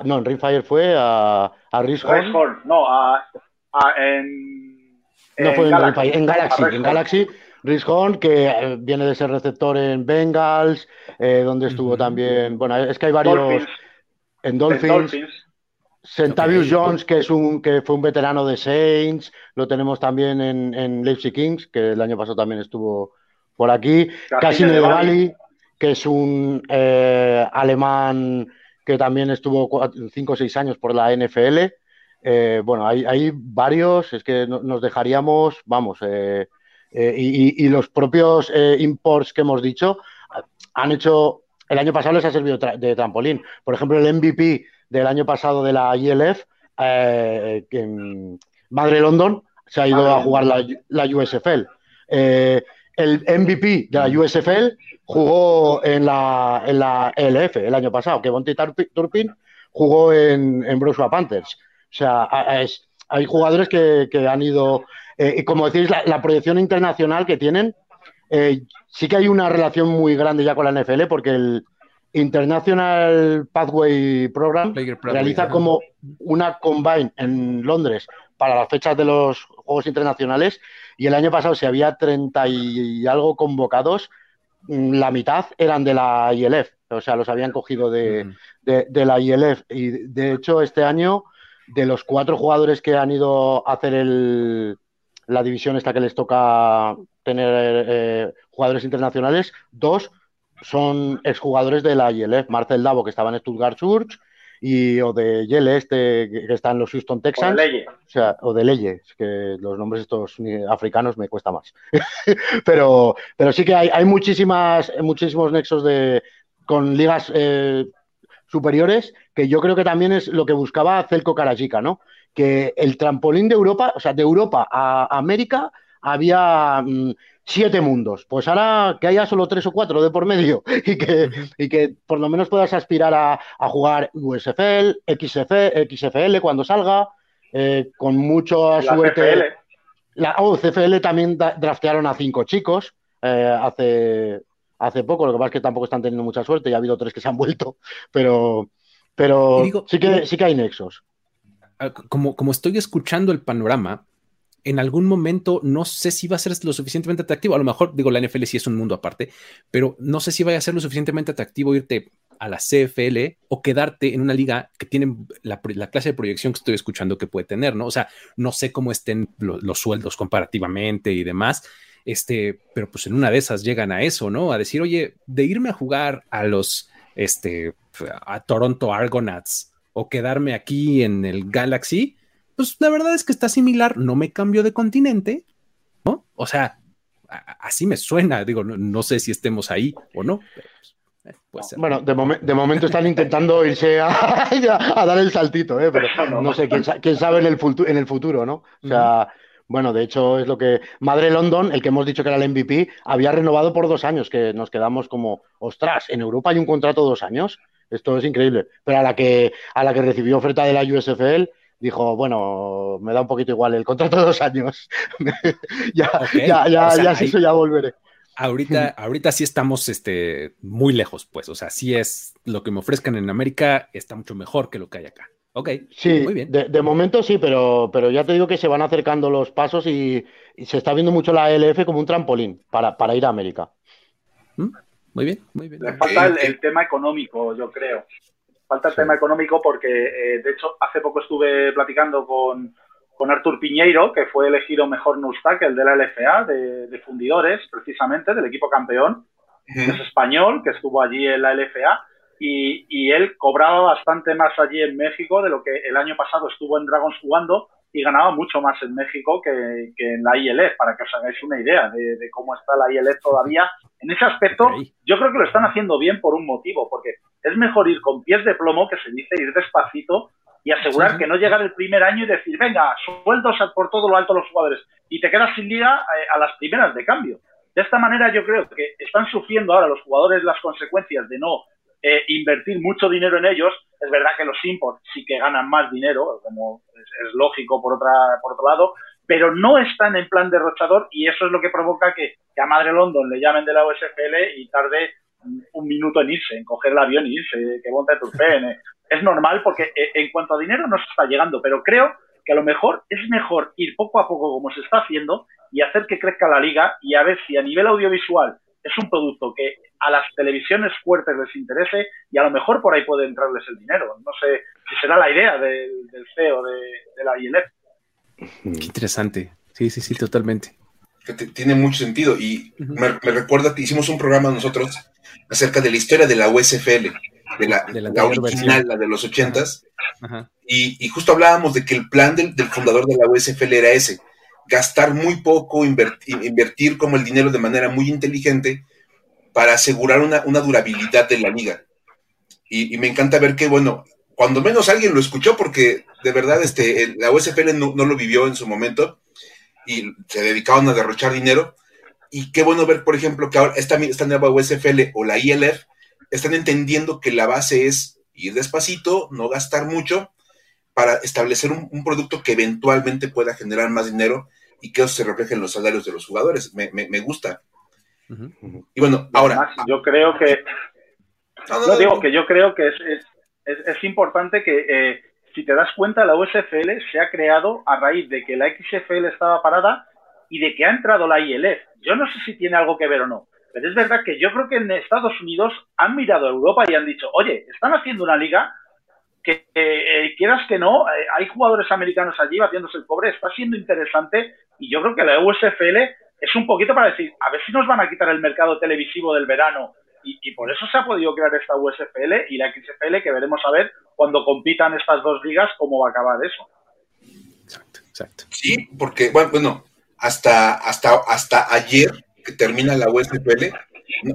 S4: no, en Rainfire fue a, a
S5: Horn. No, a, en,
S4: No fue en, Rainfire, en Galaxy. En Galaxy Rhys Horn, que eh, viene de ser receptor en Bengals, eh, donde estuvo también. Bueno, es que hay varios en Dolphins. Centavius Jones, que es un que fue un veterano de Saints, lo tenemos también en, en Leipzig Kings, que el año pasado también estuvo por aquí. Cassine de Bali, que es un eh, alemán que también estuvo cinco o seis años por la NFL. Eh, bueno, hay, hay, varios, es que nos dejaríamos, vamos, eh, y, y, los propios imports que hemos dicho han hecho el año pasado les ha servido de trampolín. Por ejemplo, el MVP del año pasado de la ILF, eh, Madre London, se ha ido a jugar la, USFL. Eh, el MVP de la USFL jugó en la, en la ELF el año pasado, que Bonte Turpin jugó en, en Panthers. O sea, hay jugadores que, han ido, eh, y como decís, la, proyección internacional que tienen, eh, sí que hay una relación muy grande ya con la NFL porque el International Pathway Program realiza como una combine en Londres para las fechas de los Juegos Internacionales y el año pasado si había 30 y algo convocados, mm, la mitad eran de la ILF, o sea, los habían cogido de, de la ILF y de hecho este año de los cuatro jugadores que han ido a hacer el, la división esta que les toca tener eh, jugadores internacionales, dos son exjugadores de la ILF, Marcel Davo, que estaba en Stuttgart Surge, y o de Yele, este que está en los Houston Texans. O de Leye. O, sea, o de Leye, que los nombres estos africanos me cuesta más. pero, pero sí que hay, hay muchísimas, muchísimos nexos de, con ligas eh, superiores, que yo creo que también es lo que buscaba Celco Karajica, ¿no? Que el trampolín de Europa, o sea, de Europa a América, había mm, siete mundos. Pues ahora que haya solo tres o cuatro de por medio y que, y que por lo menos puedas aspirar a, jugar USFL, XFL, XFL cuando salga, eh, con mucha suerte. La oh, CFL también draftearon a cinco chicos eh, hace, hace poco, lo que pasa es que tampoco están teniendo mucha suerte, ya ha habido tres que se han vuelto, pero, pero sí, que, sí que hay nexos.
S1: Ah, como, como estoy escuchando el panorama, en algún momento no sé si va a ser lo suficientemente atractivo. A lo mejor, digo, la NFL sí es un mundo aparte, pero no sé si vaya a ser lo suficientemente atractivo irte a la CFL o quedarte en una liga que tiene la, clase de proyección que estoy escuchando que puede tener, ¿no? O sea, no sé cómo estén los sueldos comparativamente y demás, este, pero pues en una de esas llegan a eso, ¿no? A decir, oye, de irme a jugar a los, este, a Toronto Argonauts o quedarme aquí en el Galaxy, pues la verdad es que está similar, no me cambio de continente, ¿no? O sea, así me suena, digo, no, sé si estemos ahí o no.
S4: Pues, eh, bueno, de, momento están intentando irse a, dar el saltito, ¿eh? pero no sé, quién, sabe en el, en el futuro, ¿no? O sea, bueno, de hecho es lo que Madre London, el que hemos dicho que era el MVP, había renovado por dos años, que nos quedamos como, ostras, en Europa hay un contrato de dos años, esto es increíble. Pero a la que, a la que recibió oferta de la USFL, dijo, bueno, me da un poquito igual el contrato de dos años. ya, ya, ya, ya, eso ya volveré.
S1: Ahorita, ahorita sí estamos este, muy lejos, pues. O sea, sí es lo que me ofrezcan en América está mucho mejor que lo que hay acá. Ok.
S4: Sí, muy bien. De, momento sí, pero, pero ya te digo que se van acercando los pasos y, se está viendo mucho la LF como un trampolín para, para ir a América.
S1: ¿Mm? Muy bien, muy bien.
S5: Le falta el, tema económico, yo creo. Falta el tema económico porque, eh, de hecho, hace poco estuve platicando con, con Artur Piñeiro, que fue elegido mejor el de la LFA, de, fundidores, precisamente, del equipo campeón. Es español, que estuvo allí en la LFA. Y, y, él cobraba bastante más allí en México de lo que el año pasado estuvo en Dragons jugando y ganaba mucho más en México que, en la ILF, para que os hagáis una idea de, cómo está la ILF todavía. En ese aspecto, yo creo que lo están haciendo bien por un motivo, porque es mejor ir con pies de plomo, que se dice, ir despacito y asegurar que no llegar el primer año y decir, venga, sueldos por todo lo alto los jugadores y te quedas sin liga eh, a las primeras de cambio. De esta manera yo creo que están sufriendo ahora los jugadores las consecuencias de no eh, invertir mucho dinero en ellos. Es verdad que los imports sí que ganan más dinero, como es, lógico por, otra, por otro lado, pero no están en plan derrochador y eso es lo que provoca que, a Madre London le llamen de la USFL y tarde un minuto en irse, en coger el avión y irse, que monte Turpen. Es normal porque eh, en cuanto a dinero no se está llegando, pero creo que a lo mejor es mejor ir poco a poco como se está haciendo y hacer que crezca la liga y a ver si a nivel audiovisual es un producto que a las televisiones fuertes les interese y a lo mejor por ahí puede entrarles el dinero. No sé si será la idea del CEO de, la ILF.
S1: Qué interesante. Sí, sí, sí, totalmente.
S3: tiene mucho sentido y me, recuerda que hicimos un programa nosotros acerca de la historia de la USFL, de la, original, la de los ochentas, y, justo hablábamos de que el plan del, del fundador de la USFL era ese, gastar muy poco, invertir, como el dinero de manera muy inteligente para asegurar una, durabilidad de la liga. Y, me encanta ver que, bueno, cuando menos alguien lo escuchó, porque de verdad este, la USFL no, lo vivió en su momento y se dedicaban a derrochar dinero. Y qué bueno ver, por ejemplo, que ahora esta, esta nueva USFL o la ILF están entendiendo que la base es ir despacito, no gastar mucho, para establecer un, producto que eventualmente pueda generar más dinero y que eso se refleje en los salarios de los jugadores. Me, gusta. Y bueno, ahora.
S5: yo creo que. No, digo que yo creo que es, es, importante que, eh, si te das cuenta, la USFL se ha creado a raíz de que la XFL estaba parada y de que ha entrado la ILF. Yo no sé si tiene algo que ver o no, pero es verdad que yo creo que en Estados Unidos han mirado a Europa y han dicho, oye, están haciendo una liga que eh, quieras que no, eh, hay jugadores americanos allí batiéndose el cobre, está siendo interesante y yo creo que la USFL es un poquito para decir, a ver si nos van a quitar el mercado televisivo del verano y, por eso se ha podido crear esta USFL y la XFL que veremos a ver cuando compitan estas dos ligas cómo va a acabar eso.
S3: Exacto, exacto. Sí, porque bueno, hasta, hasta, hasta ayer que termina la USFL,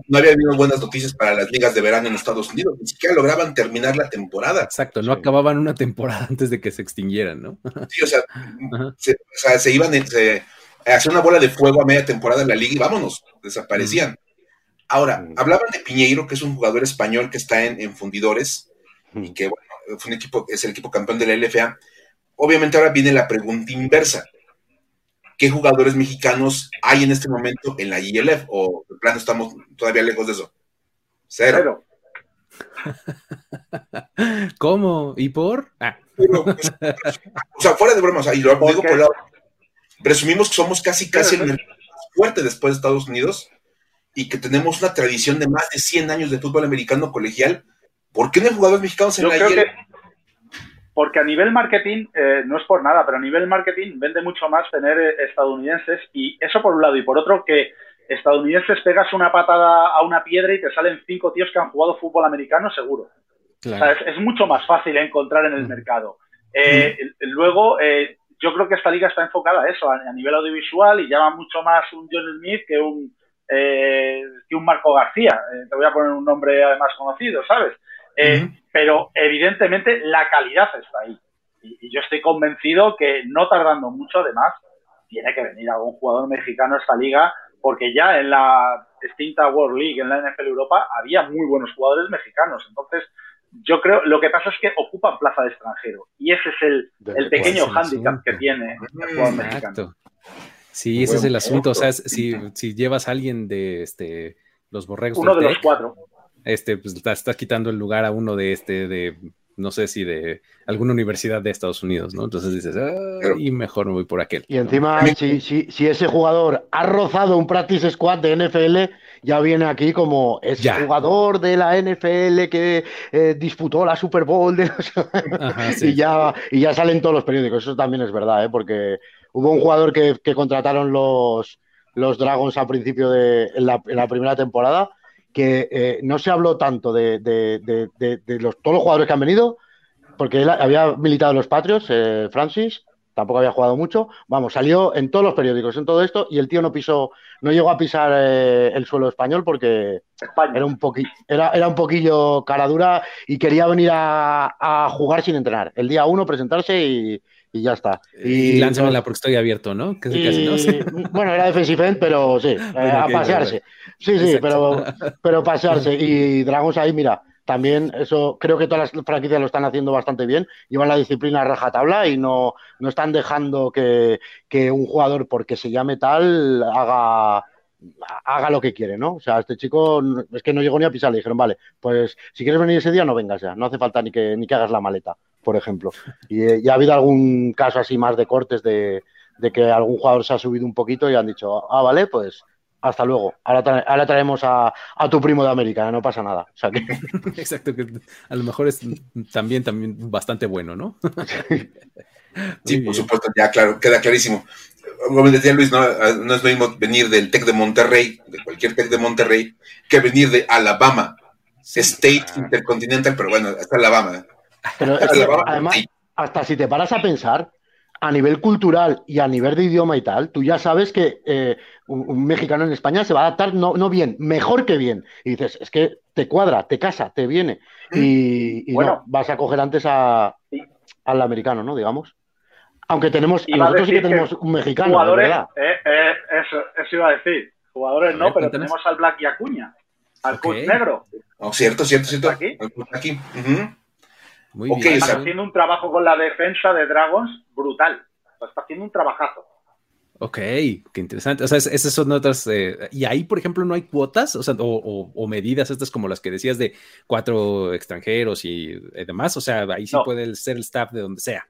S3: no, había habido buenas noticias para las ligas de verano en Estados Unidos, ni siquiera lograban terminar la temporada.
S1: Exacto, no acababan una temporada antes de que se extinguieran, ¿no?
S3: Sí, o sea, se, iban, se, hacía una bola de fuego a media temporada en la liga y vámonos, desaparecían. Ahora, hablaban de Piñeiro, que es un jugador español que está en, Fundidores y que, bueno, fue un equipo, es el equipo campeón de la LFA. Obviamente ahora viene la pregunta inversa. qué jugadores mexicanos hay en este momento en la ILF, o de plano estamos todavía lejos de eso. Cero.
S1: ¿Cómo? ¿Y por? Ah.
S3: Pues, o sea, fuera de bromas, y lo digo por lado. Presumimos que somos casi, casi el más fuerte después de Estados Unidos y que tenemos una tradición de más de 100 años de fútbol americano colegial. ¿Por qué no hay jugadores mexicanos en la creo
S5: porque a nivel marketing, eh, no es por nada, pero a nivel marketing vende mucho más tener eh, estadounidenses y eso por un lado y por otro que estadounidenses pegas una patada a una piedra y te salen cinco tíos que han jugado fútbol americano seguro. O sea, es, mucho más fácil encontrar en el mm. mercado. Eh, mm. Luego, yo creo que esta liga está enfocada a eso, a, nivel audiovisual y llama mucho más un John Smith que un, que un Marco García. te voy a poner un nombre además conocido, ¿sabes? Eh, pero evidentemente la calidad está ahí. Y, yo estoy convencido que no tardando mucho, además, tiene que venir algún jugador mexicano a esta liga, porque ya en la extinta World League, en la NFL Europa, había muy buenos jugadores mexicanos. Entonces, yo creo, lo que pasa es que ocupan plaza de extranjero. Y ese es el, el pequeño hándicap que tiene el jugador mexicano.
S1: Sí, ese es el asunto. O sea, si, si llevas a alguien de este, los borregos.
S5: Uno de los cuatro
S1: este, pues estás, quitando el lugar a uno de este, de, no sé si de alguna universidad de Estados Unidos, ¿no? Entonces dices, y mejor me voy por aquel.
S4: Y encima, si, si, si, ese jugador ha rozado un practice squad de NFL, ya viene aquí como es jugador de la NFL que eh, disputó la Super Bowl de y, ya, y ya salen todos los periódicos. Eso también es verdad, ¿eh? porque hubo un jugador que, contrataron los, los Dragons al principio de la, en la primera temporada que eh, no se habló tanto de, los, todos los jugadores que han venido, porque él había militado en los Patriots, eh, Francis, tampoco había jugado mucho. Vamos, salió en todos los periódicos, en todo esto, y el tío no pisó, no llegó a pisar eh, el suelo español porque era un, era, era un poquillo cara dura y quería venir a, jugar sin entrenar. El día uno presentarse y, ya está.
S1: Y, y la porque estoy abierto, ¿no?
S4: Bueno, era defensive end, pero sí, a pasearse. Sí, sí, pero, pero pasearse. Y Dragons ahí, mira, también eso creo que todas las franquicias lo están haciendo bastante bien. Llevan la disciplina a rajatabla y no, no están dejando que, un jugador, porque se llame tal, haga haga lo que quiere, ¿no? O sea, este chico es que no llegó ni a pisar, le dijeron, vale, pues si quieres venir ese día no vengas ya, no hace falta ni que, ni que hagas la maleta, por ejemplo. Y ya ha habido algún caso así más de cortes de, de que algún jugador se ha subido un poquito y han dicho, ah, vale, pues hasta luego. Ahora, traemos a, tu primo de América, no pasa nada.
S1: Exacto, que a lo mejor es también, también bastante bueno, ¿no?
S3: sí, por supuesto, ya claro, queda clarísimo. Como decía Luis, ¿no? no es lo mismo venir del TEC de Monterrey, de cualquier TEC de Monterrey, que venir de Alabama, State Intercontinental, pero bueno, hasta Alabama.
S4: Pero además, hasta si te paras a pensar, a nivel cultural y a nivel de idioma y tal, tú ya sabes que eh, un, mexicano en España se va a adaptar no, no, bien, mejor que bien. Y dices, es que te cuadra, te casa, te viene. Y, bueno, vas a coger antes a, al americano, ¿no? Digamos. Aunque tenemos, nosotros sí que tenemos un mexicano,
S5: jugadores, eh, eh, eso, eso, iba a decir. Jugadores no, pero tenemos al Black y Acuña, al okay. negro.
S3: Oh, cierto, cierto, cierto. Aquí. aquí.
S5: Muy bien. Está haciendo un trabajo con la defensa de Dragons brutal. está haciendo un trabajazo.
S1: Ok, qué interesante. O sea, esas son otras. Eh, y ahí, por ejemplo, no hay cuotas, o sea, o, medidas estas como las que decías de cuatro extranjeros y, demás. O sea, ahí sí puede ser el staff de donde sea.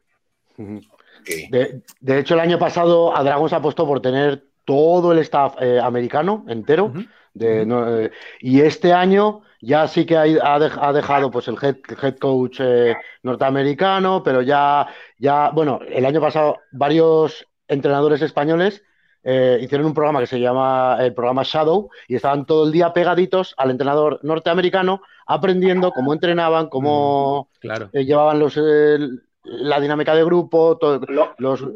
S4: De, hecho, el año pasado a Dragons apostó por tener todo el staff eh, americano entero. Eh, y este año ya sí que ha, dejado pues el head, head coach eh, norteamericano, pero ya, ya, bueno, el año pasado varios entrenadores españoles eh, hicieron un programa que se llama el programa Shadow y estaban todo el día pegaditos al entrenador norteamericano aprendiendo cómo entrenaban, cómo mm, llevaban los, la dinámica de grupo, los...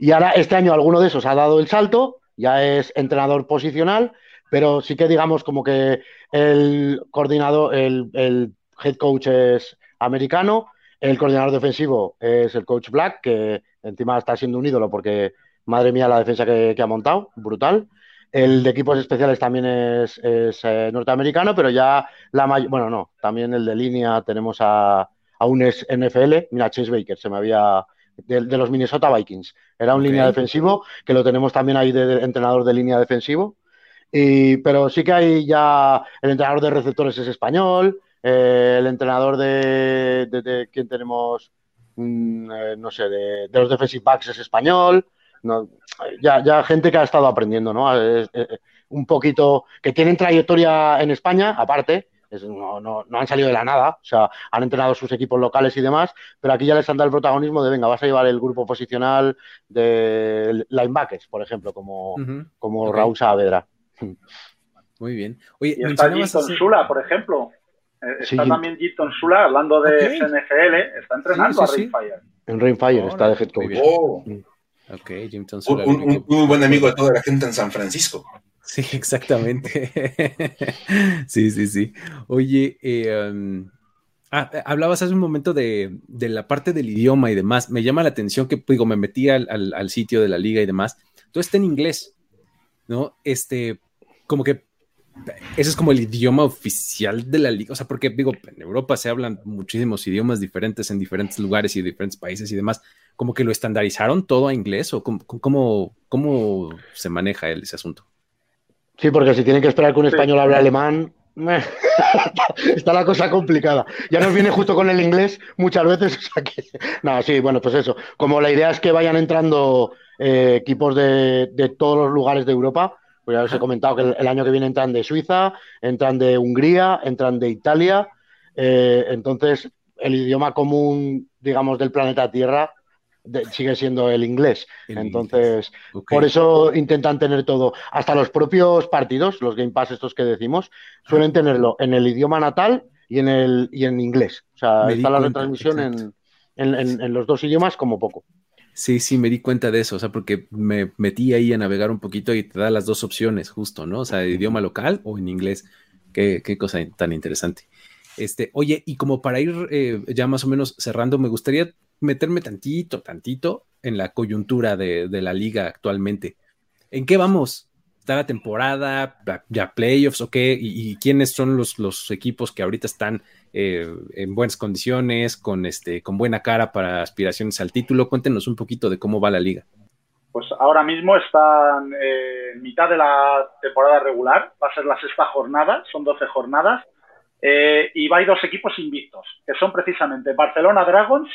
S4: Y ahora este año alguno de esos ha dado el salto, ya es entrenador posicional pero sí que digamos como que el coordinador, el, head coach es americano, el coordinador defensivo es el coach Black, que encima está siendo un ídolo porque, madre mía, la defensa que, ha montado, brutal. El de equipos especiales también es, eh, norteamericano, pero ya la mayor, bueno, no, también el de línea tenemos a, a un NFL, mira, Chase Baker, se me había, de, los Minnesota Vikings. Era un línea defensivo, que lo tenemos también ahí de, entrenador de línea defensivo. Y, pero sí que hay ya el entrenador de receptores es español, eh, el entrenador de, de, quién tenemos, mm, eh, no sé, de, los defensive backs es español. ya, ya gente que ha estado aprendiendo, ¿no? un poquito, que tienen trayectoria en España, aparte, no, no, no, han salido de la nada, o sea, han entrenado sus equipos locales y demás, pero aquí ya les han dado el protagonismo de, venga, vas a llevar el grupo posicional de linebackers, por ejemplo, como, como Raúl Saavedra.
S1: Muy bien. Oye,
S5: y está Gitton Sula, por ejemplo. Eh, está también Gitton Sula, hablando de NFL, está entrenando a Rainfire.
S4: En Rainfire está de head coach.
S3: Oh. Ok, Sula. Un, un, buen amigo de toda la gente en San Francisco.
S1: Sí, exactamente. sí, sí, sí. Oye, eh, hablabas hace un momento de, la parte del idioma y demás. Me llama la atención que, digo, me metí al, sitio de la liga y demás. Todo está en inglés, ¿no? Este, como que ese es como el idioma oficial de la liga. O sea, porque digo, en Europa se hablan muchísimos idiomas diferentes en diferentes lugares y diferentes países y demás. Como que lo estandarizaron todo a inglés o cómo, cómo, se maneja ese asunto.
S4: Sí, porque si tienen que esperar que un español hable alemán, está la cosa complicada. Ya nos viene justo con el inglés muchas veces. O sea que... No, sí, bueno, pues eso. Como la idea es que vayan entrando eh, equipos de, todos los lugares de Europa, pues ya os he comentado que el, año que viene entran de Suiza, entran de Hungría, entran de Italia. Eh, entonces, el idioma común, digamos, del planeta Tierra sigue siendo el inglés. Entonces, por eso intentan tener todo. Hasta los propios partidos, los Game Pass estos que decimos, suelen tenerlo en el idioma natal y en el y en inglés. O sea, está la retransmisión en, en, los dos idiomas como poco.
S1: Sí, sí, me di cuenta de eso, o sea, porque me metí ahí a navegar un poquito y te da las dos opciones, justo, ¿no? O sea, idioma local o en inglés. Qué, qué cosa tan interesante. Este, oye, y como para ir eh, ya más o menos cerrando, me gustaría meterme tantito, tantito en la coyuntura de, la liga actualmente. ¿En qué vamos? ¿Está la temporada? ¿Ya playoffs o qué? ¿Y, quiénes son los, equipos que ahorita están eh, en buenas condiciones, con, este, con buena cara para aspiraciones al título? Cuéntenos un poquito de cómo va la liga.
S5: Pues ahora mismo están eh, en mitad de la temporada regular, va a ser la sexta jornada, son 12 jornadas, eh, y va a dos equipos invictos, que son precisamente Barcelona Dragons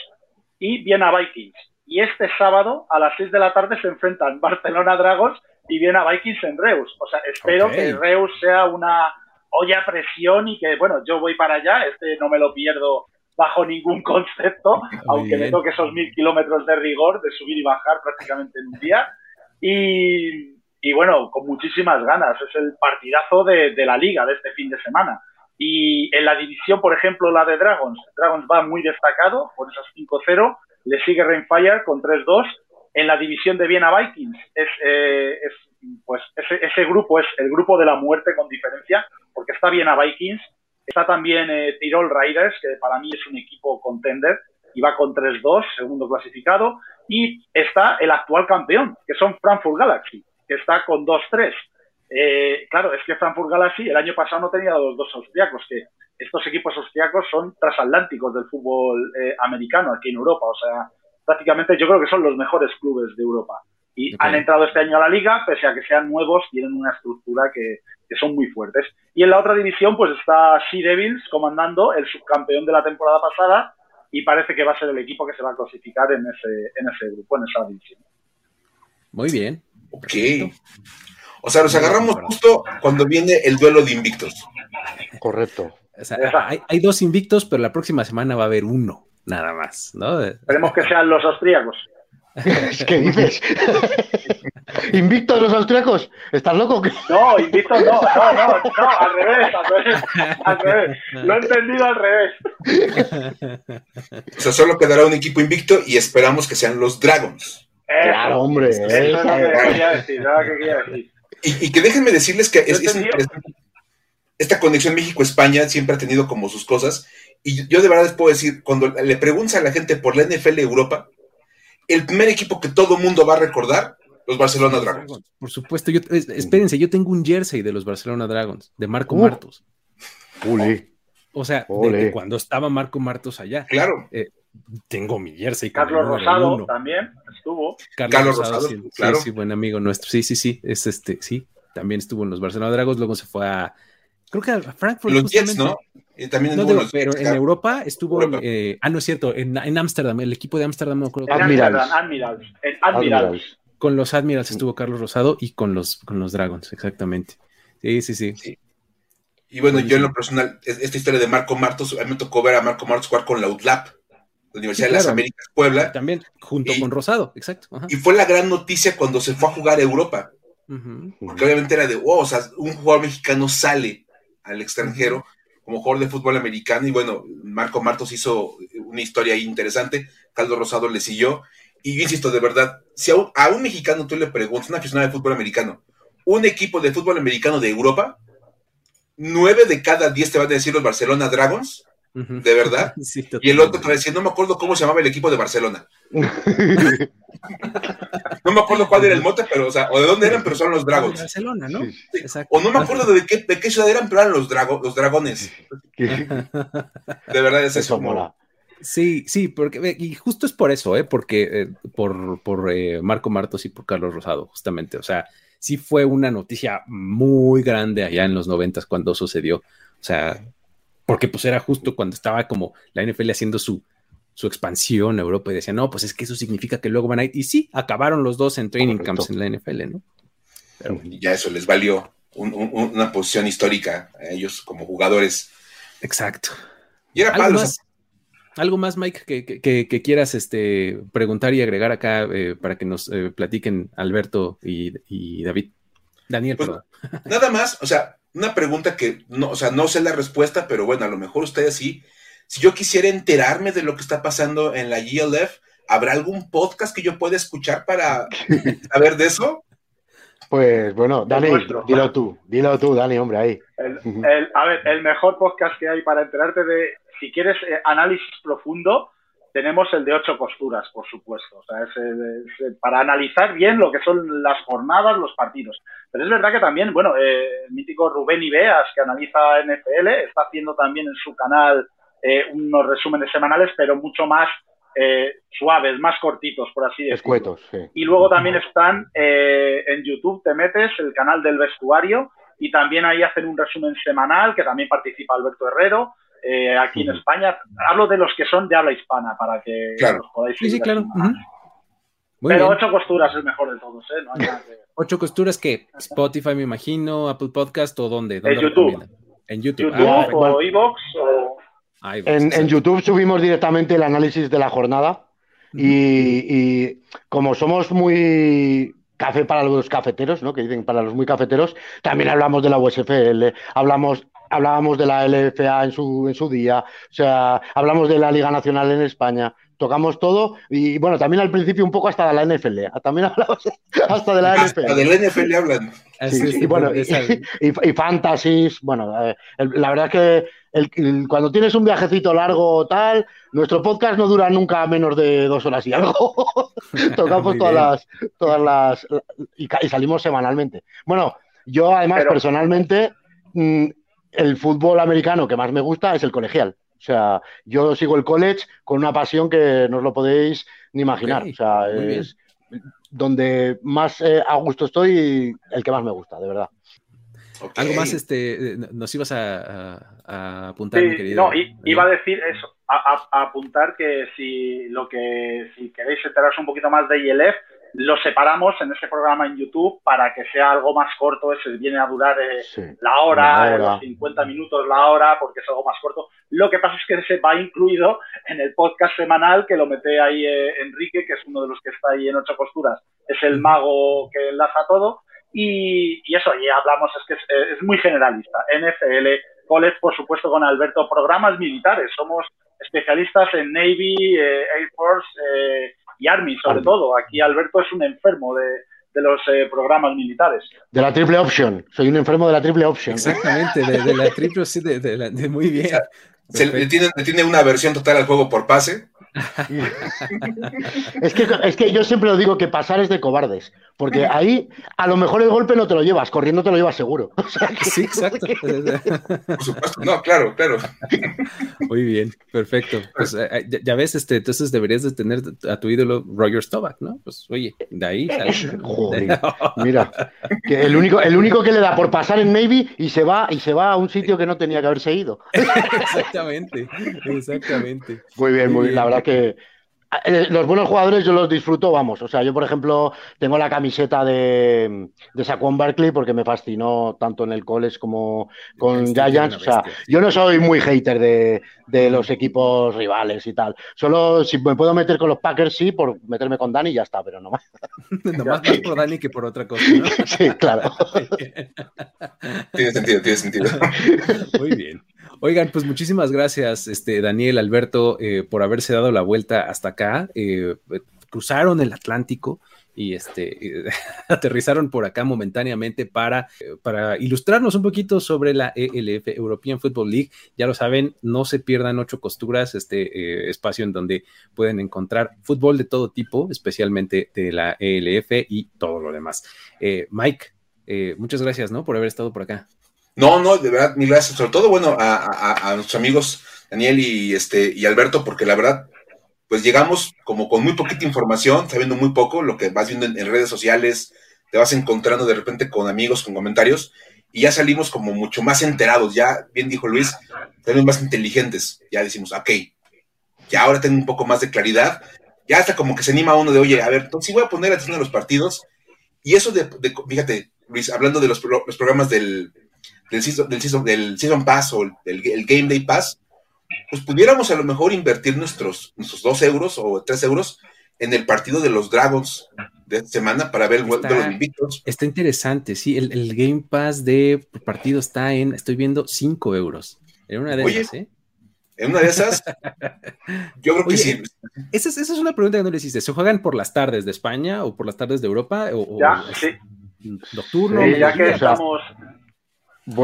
S5: y Viena Vikings. Y este sábado a las 6 de la tarde se enfrentan Barcelona Dragons y Viena Vikings en Reus. O sea, espero que Reus sea una olla a presión y que, bueno, yo voy para allá, este no me lo pierdo bajo ningún concepto, aunque me toque esos mil kilómetros de rigor, de subir y bajar prácticamente en un día. Y, bueno, con muchísimas ganas. Es el partidazo de, de la liga de este fin de semana. Y en la división, por ejemplo, la de Dragons, Dragons va muy destacado por esas 5-0, le sigue Rainfire con 3-2. En la división de Viena Vikings, es, eh, pues ese, ese, grupo es el grupo de la muerte con diferencia, porque está Viena Vikings, está también eh, Tirol Riders, que para mí es un equipo contender, y va con 3-2, segundo clasificado, y está el actual campeón, que son Frankfurt Galaxy, que está con 2-3. Eh, claro, es que Frankfurt Galaxy el año pasado no tenía los dos austriacos, que estos equipos austriacos son transatlánticos del fútbol eh, americano aquí en Europa, o sea, prácticamente yo creo que son los mejores clubes de Europa. Y han entrado este año a la liga, pese a que sean nuevos, tienen una estructura que, son muy fuertes. Y en la otra división, pues está Sea Devils comandando, el subcampeón de la temporada pasada, y parece que va a ser el equipo que se va a clasificar en ese, en ese grupo, en esa división.
S1: Muy bien.
S3: Ok. O sea, nos agarramos justo cuando viene el duelo de invictos.
S4: Correcto.
S1: O sea, hay, dos invictos, pero la próxima semana va a haber uno, nada más, ¿no?
S5: Esperemos que sean los austríacos.
S4: ¿Qué dices? ¿Invictos los austríacos? ¿Estás loco?
S5: No, invictos no, no, no, no, al revés, al revés, al revés. Lo he entendido al revés.
S3: O sea, solo quedará un equipo invicto y esperamos que sean los Dragons.
S4: claro, hombre.
S5: Eso es lo que quería decir, lo que quería decir.
S3: Y, que déjenme decirles que es, esta conexión México-España siempre ha tenido como sus cosas. Y yo de verdad les puedo decir, cuando le preguntas a la gente por la NFL Europa, el primer equipo que todo mundo va a recordar, los Barcelona Dragons.
S1: Por supuesto, yo, espérense, yo tengo un jersey de los Barcelona Dragons, de Marco Martos. O sea, de, cuando estaba Marco Martos allá.
S3: Claro.
S1: Eh, tengo mi jersey.
S5: Carlos Rosado también estuvo.
S3: Carlos, Rosado,
S1: sí, claro. Sí, buen amigo nuestro. Sí, sí, sí. Es este, sí. También estuvo en los Barcelona Dragos, luego se fue a. Creo que a Frankfurt.
S3: Los Jets, ¿no?
S1: también no, pero en Europa estuvo. Eh, ah, no es cierto, en Ámsterdam, el equipo de Ámsterdam, no
S5: acuerdo. Admirals. Admirals. Admirals.
S1: Con los Admirals estuvo Carlos Rosado y con los, con los Dragons, exactamente. Sí, sí, sí.
S3: Y bueno, yo en lo personal, esta historia de Marco Martos, a mí me tocó ver a Marco Martos jugar con la UTLAP, la Universidad de las Américas Puebla.
S1: También, junto con Rosado, exacto.
S3: Y fue la gran noticia cuando se fue a jugar a Europa. Porque obviamente era de, wow, o sea, un jugador mexicano sale al extranjero como jugador de fútbol americano. Y bueno, Marco Martos hizo una historia ahí interesante. Caldo Rosado le siguió. Y yo insisto, de verdad, si a un, a un mexicano tú le preguntas, una aficionada de fútbol americano, un equipo de fútbol americano de Europa, nueve de cada diez te van a decir los Barcelona Dragons, de verdad. y el otro te va a decir, no me acuerdo cómo se llamaba el equipo de Barcelona. no me acuerdo cuál era el mote, pero, o sea, o de dónde eran, pero son los Dragons.
S1: Barcelona, ¿no?
S3: O no me acuerdo de qué, de qué ciudad eran, pero eran los, los dragones. de verdad es eso. Mola.
S1: Sí, sí, porque, y justo es por eso, ¿eh? Porque, eh, por, por eh, Marco Martos y por Carlos Rosado, justamente, o sea, sí fue una noticia muy grande allá en los noventas cuando sucedió. O sea, porque pues era justo cuando estaba como la NFL haciendo su, su expansión a Europa y decía, no, pues es que eso significa que luego van a ir. Y sí, acabaron los dos en training camps en la NFL, ¿no?
S3: Pero ya eso les valió una posición histórica a ellos como jugadores.
S1: Exacto. Y era padre, ¿Algo más, Mike, que, quieras este, preguntar y agregar acá eh, para que nos eh, platiquen Alberto y, David? Daniel,
S3: pues, Nada más, o sea, una pregunta que no, o sea, no sé la respuesta, pero bueno, a lo mejor ustedes sí. Si yo quisiera enterarme de lo que está pasando en la GLF, ¿habrá algún podcast que yo pueda escuchar para saber de eso?
S4: Pues bueno, Dani, dilo tú, dilo tú, Dani, hombre, ahí.
S5: a ver, el mejor podcast que hay para enterarte de si quieres eh, análisis profundo, tenemos el de ocho costuras, por supuesto. O sea, es, para analizar bien lo que son las jornadas, los partidos. Pero es verdad que también, bueno, eh, el mítico Rubén Ibeas, que analiza NFL, está haciendo también en su canal eh, unos resúmenes semanales, pero mucho más suaves, más cortitos, por así decirlo.
S4: Escuetos, sí.
S5: Y luego también están en YouTube, te metes, el canal del vestuario, y también ahí hacen un resumen semanal, que también participa Alberto Herrero. Eh, aquí en España. Hablo de los que son de habla hispana para que los podáis
S1: Sí, sí, claro.
S5: Pero ocho costuras es el mejor de todos, ¿eh? No hay nada
S1: Ocho costuras que Spotify, me imagino, Apple Podcast o dónde?
S5: en YouTube.
S1: En YouTube.
S5: Ah, o Evox o...
S4: en, YouTube subimos directamente el análisis de la jornada y, y como somos muy café para los cafeteros, ¿no? Que dicen para los muy cafeteros, también hablamos de la USFL, hablamos hablábamos de la LFA en su, en su día, o sea, hablamos de la Liga Nacional en España, tocamos todo y bueno, también al principio un poco hasta de la NFL, también hablamos hasta de la NFL.
S3: Hasta de la NFL hablan.
S4: y, bueno, y, fantasies, bueno, eh, la verdad es que el, cuando tienes un viajecito largo o tal, nuestro podcast no dura nunca menos de dos horas y algo. Tocamos todas las, todas las y, salimos semanalmente. Bueno, yo además personalmente mm, el fútbol americano que más me gusta es el colegial. O sea, yo sigo el college con una pasión que no os lo podéis ni imaginar. o sea, es donde más eh, a gusto estoy y el que más me gusta, de verdad.
S1: Algo más este, nos ibas a, apuntar,
S5: mi querido. No, iba a decir eso, a, apuntar que si lo que si queréis enteraros un poquito más de ILF, lo separamos en ese programa en YouTube para que sea algo más corto, ese viene a durar eh, la hora, los 50 minutos, la hora, porque es algo más corto. Lo que pasa es que ese va incluido en el podcast semanal que lo mete ahí eh, Enrique, que es uno de los que está ahí en ocho posturas, es el mago que enlaza todo. Y, eso, y hablamos, es que es, eh, es muy generalista. NFL, college, por supuesto, con Alberto, programas militares. Somos especialistas en Navy, Air Force, y Army, sobre todo. Aquí Alberto es un enfermo de, los eh, programas militares.
S4: De la triple option. Soy un enfermo de la triple option.
S1: Exactamente, de, la triple, sí, de, muy bien.
S3: le, tiene, una versión total al juego por pase.
S4: es, que, es que yo siempre lo digo que pasar es de cobardes, porque ahí a lo mejor el golpe no te lo llevas, corriendo te lo llevas seguro.
S1: Sí, exacto.
S3: Por supuesto, no, claro, claro.
S1: Muy bien, perfecto. Pues eh, ya, ves, este, entonces deberías de tener a tu ídolo Roger Stovak, ¿no? Pues oye, de ahí.
S4: Joder, mira, que el único, el único que le da por pasar en Navy y se va y se va a un sitio que no tenía que haberse ido.
S1: exactamente, exactamente.
S4: Muy bien, muy bien. La verdad que eh, los buenos jugadores yo los disfruto, vamos. O sea, yo, por ejemplo, tengo la camiseta de, de Saquon Barkley porque me fascinó tanto en el college como con Giants. O sea, yo no soy muy hater de, de, los equipos rivales y tal. Solo si me puedo meter con los Packers, sí, por meterme con Dani y ya está, pero no más.
S1: no más por Dani que por otra cosa.
S4: sí, claro.
S3: tiene sentido, tiene sentido.
S1: Muy bien. Oigan, pues muchísimas gracias, este, Daniel, Alberto, eh, por haberse dado la vuelta hasta acá. Eh, cruzaron el Atlántico y este, aterrizaron por acá momentáneamente para, ilustrarnos un poquito sobre la ELF, European Football League. Ya lo saben, no se pierdan ocho costuras, este eh, espacio en donde pueden encontrar fútbol de todo tipo, especialmente de la ELF y todo lo demás. Mike, muchas gracias, ¿no? Por haber estado por acá.
S3: No, no, de verdad, mil gracias. Sobre todo, bueno, a, nuestros amigos Daniel y, este, y Alberto, porque la verdad, pues llegamos como con muy poquita información, sabiendo muy poco, lo que vas viendo en, redes sociales, te vas encontrando de repente con amigos, con comentarios, y ya salimos como mucho más enterados, ya, bien dijo Luis, salimos más inteligentes, ya decimos, ok, ya ahora tengo un poco más de claridad, ya hasta como que se anima uno de, oye, a ver, entonces sí voy a poner atención a los partidos, y eso de, fíjate, Luis, hablando de los programas del, del Season, del season, del season Pass o el, el, Game Day Pass, pues pudiéramos a lo mejor invertir nuestros, nuestros dos euros o tres euros en el partido de los Dragons de esta semana para ver el está, de los invictos.
S1: Está interesante, sí, el, el, Game Pass de partido está en, estoy viendo, cinco euros. En una de esas, ¿eh?
S3: En una de esas, yo creo que sí.
S1: Esa es, esa es, una pregunta que no le hiciste. ¿Se juegan por las tardes de España o por las tardes de Europa? O,
S5: ya, sí.
S1: Nocturno.
S5: Sí, ya que estamos,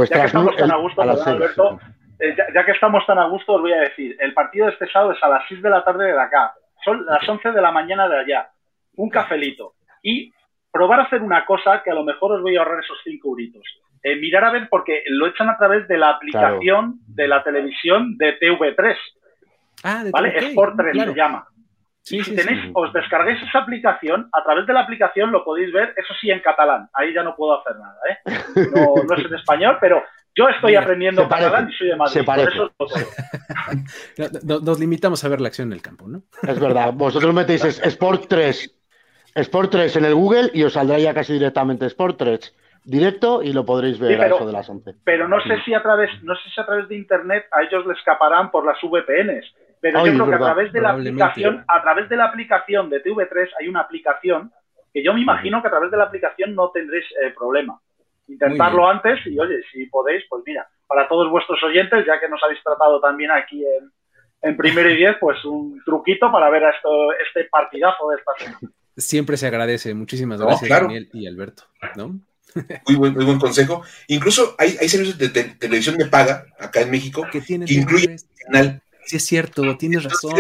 S5: ya que estamos tan a gusto, Alberto, eh, ya, que estamos tan a gusto, os voy a decir, el partido de este sábado es a las 6 de la tarde de acá, son las 11 de la mañana de allá, un cafelito, y probar a hacer una cosa que a lo mejor os voy a ahorrar esos 5 euritos. Eh, mirar a ver, porque lo echan a través de la aplicación de la televisión de TV3.
S1: Ah, de
S5: ¿Vale? Sport 3 se llama. Si tenéis, os descarguéis esa aplicación, a través de la aplicación lo podéis ver, eso sí, en catalán. Ahí ya no puedo hacer nada, ¿eh? No, no es en español, pero yo estoy aprendiendo catalán y soy de Madrid. Por eso
S1: Nos limitamos a ver la acción en el campo, ¿no?
S4: Es verdad. Vosotros metéis Sport 3, Sport 3 en el Google y os saldrá ya casi directamente Sport 3 directo y lo podréis ver a eso de las 11.
S5: Pero no sé si a través, no sé si a través de internet a ellos les escaparán por las VPNs. Pero yo creo que a través de la aplicación, a través de la aplicación de TV3 hay una aplicación que yo me imagino que a través de la aplicación no tendréis eh, problema. Intentarlo antes y oye, si podéis, pues mira, para todos vuestros oyentes, ya que nos habéis tratado también aquí en, en primero y diez, pues un truquito para ver a esto, este partidazo de esta semana.
S1: Siempre se agradece. Muchísimas gracias, Daniel y Alberto. ¿no?
S3: Muy buen, muy buen consejo. Incluso hay, hay servicios de, televisión de paga acá en México
S1: que,
S3: que incluyen
S1: canal. Sí, es cierto, tienes razón.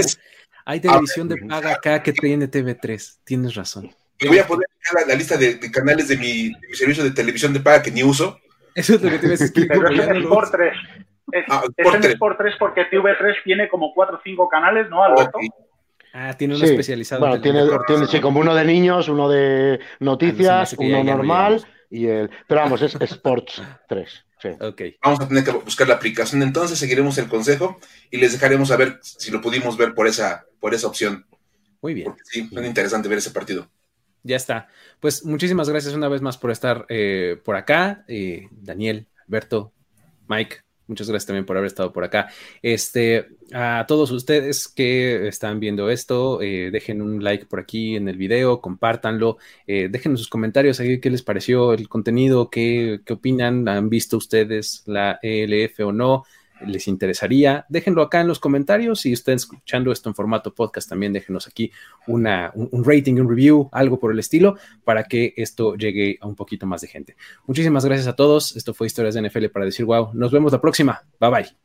S1: Hay televisión de paga acá que tiene TV3. Tienes razón.
S3: Y voy a poner acá la, lista de, canales de mi, de mi, servicio de televisión de paga que ni uso.
S1: Eso es lo que te iba a decir.
S5: Pero es en Sport 3. Es, ah, es en Sport 3 porque TV3 tiene como 4 o 5 canales, ¿no, Alberto? Okay.
S1: Ah, tiene uno sí. especializado.
S4: Bueno, tiene, tiene sí, como uno de niños, uno de noticias, ah, no uno normal y el. Pero vamos, es Sports 3. Sí.
S1: Okay.
S3: Vamos a tener que buscar la aplicación entonces, seguiremos el consejo y les dejaremos saber si lo pudimos ver por esa, por esa opción.
S1: Muy bien.
S3: Porque sí, es interesante ver ese partido.
S1: Ya está. Pues muchísimas gracias una vez más por estar eh, por acá. Eh, Daniel, Alberto, Mike, muchas gracias también por haber estado por acá. Este, a todos ustedes que están viendo esto, eh, dejen un like por aquí en el video, compártanlo, eh, dejen sus comentarios ahí qué les pareció el contenido, qué, qué opinan, han visto ustedes la ELF o no les interesaría, déjenlo acá en los comentarios. Si están escuchando esto en formato podcast, también déjenos aquí una, un, rating, un review, algo por el estilo, para que esto llegue a un poquito más de gente. Muchísimas gracias a todos. Esto fue Historias de NFL para decir wow. Nos vemos la próxima. Bye bye.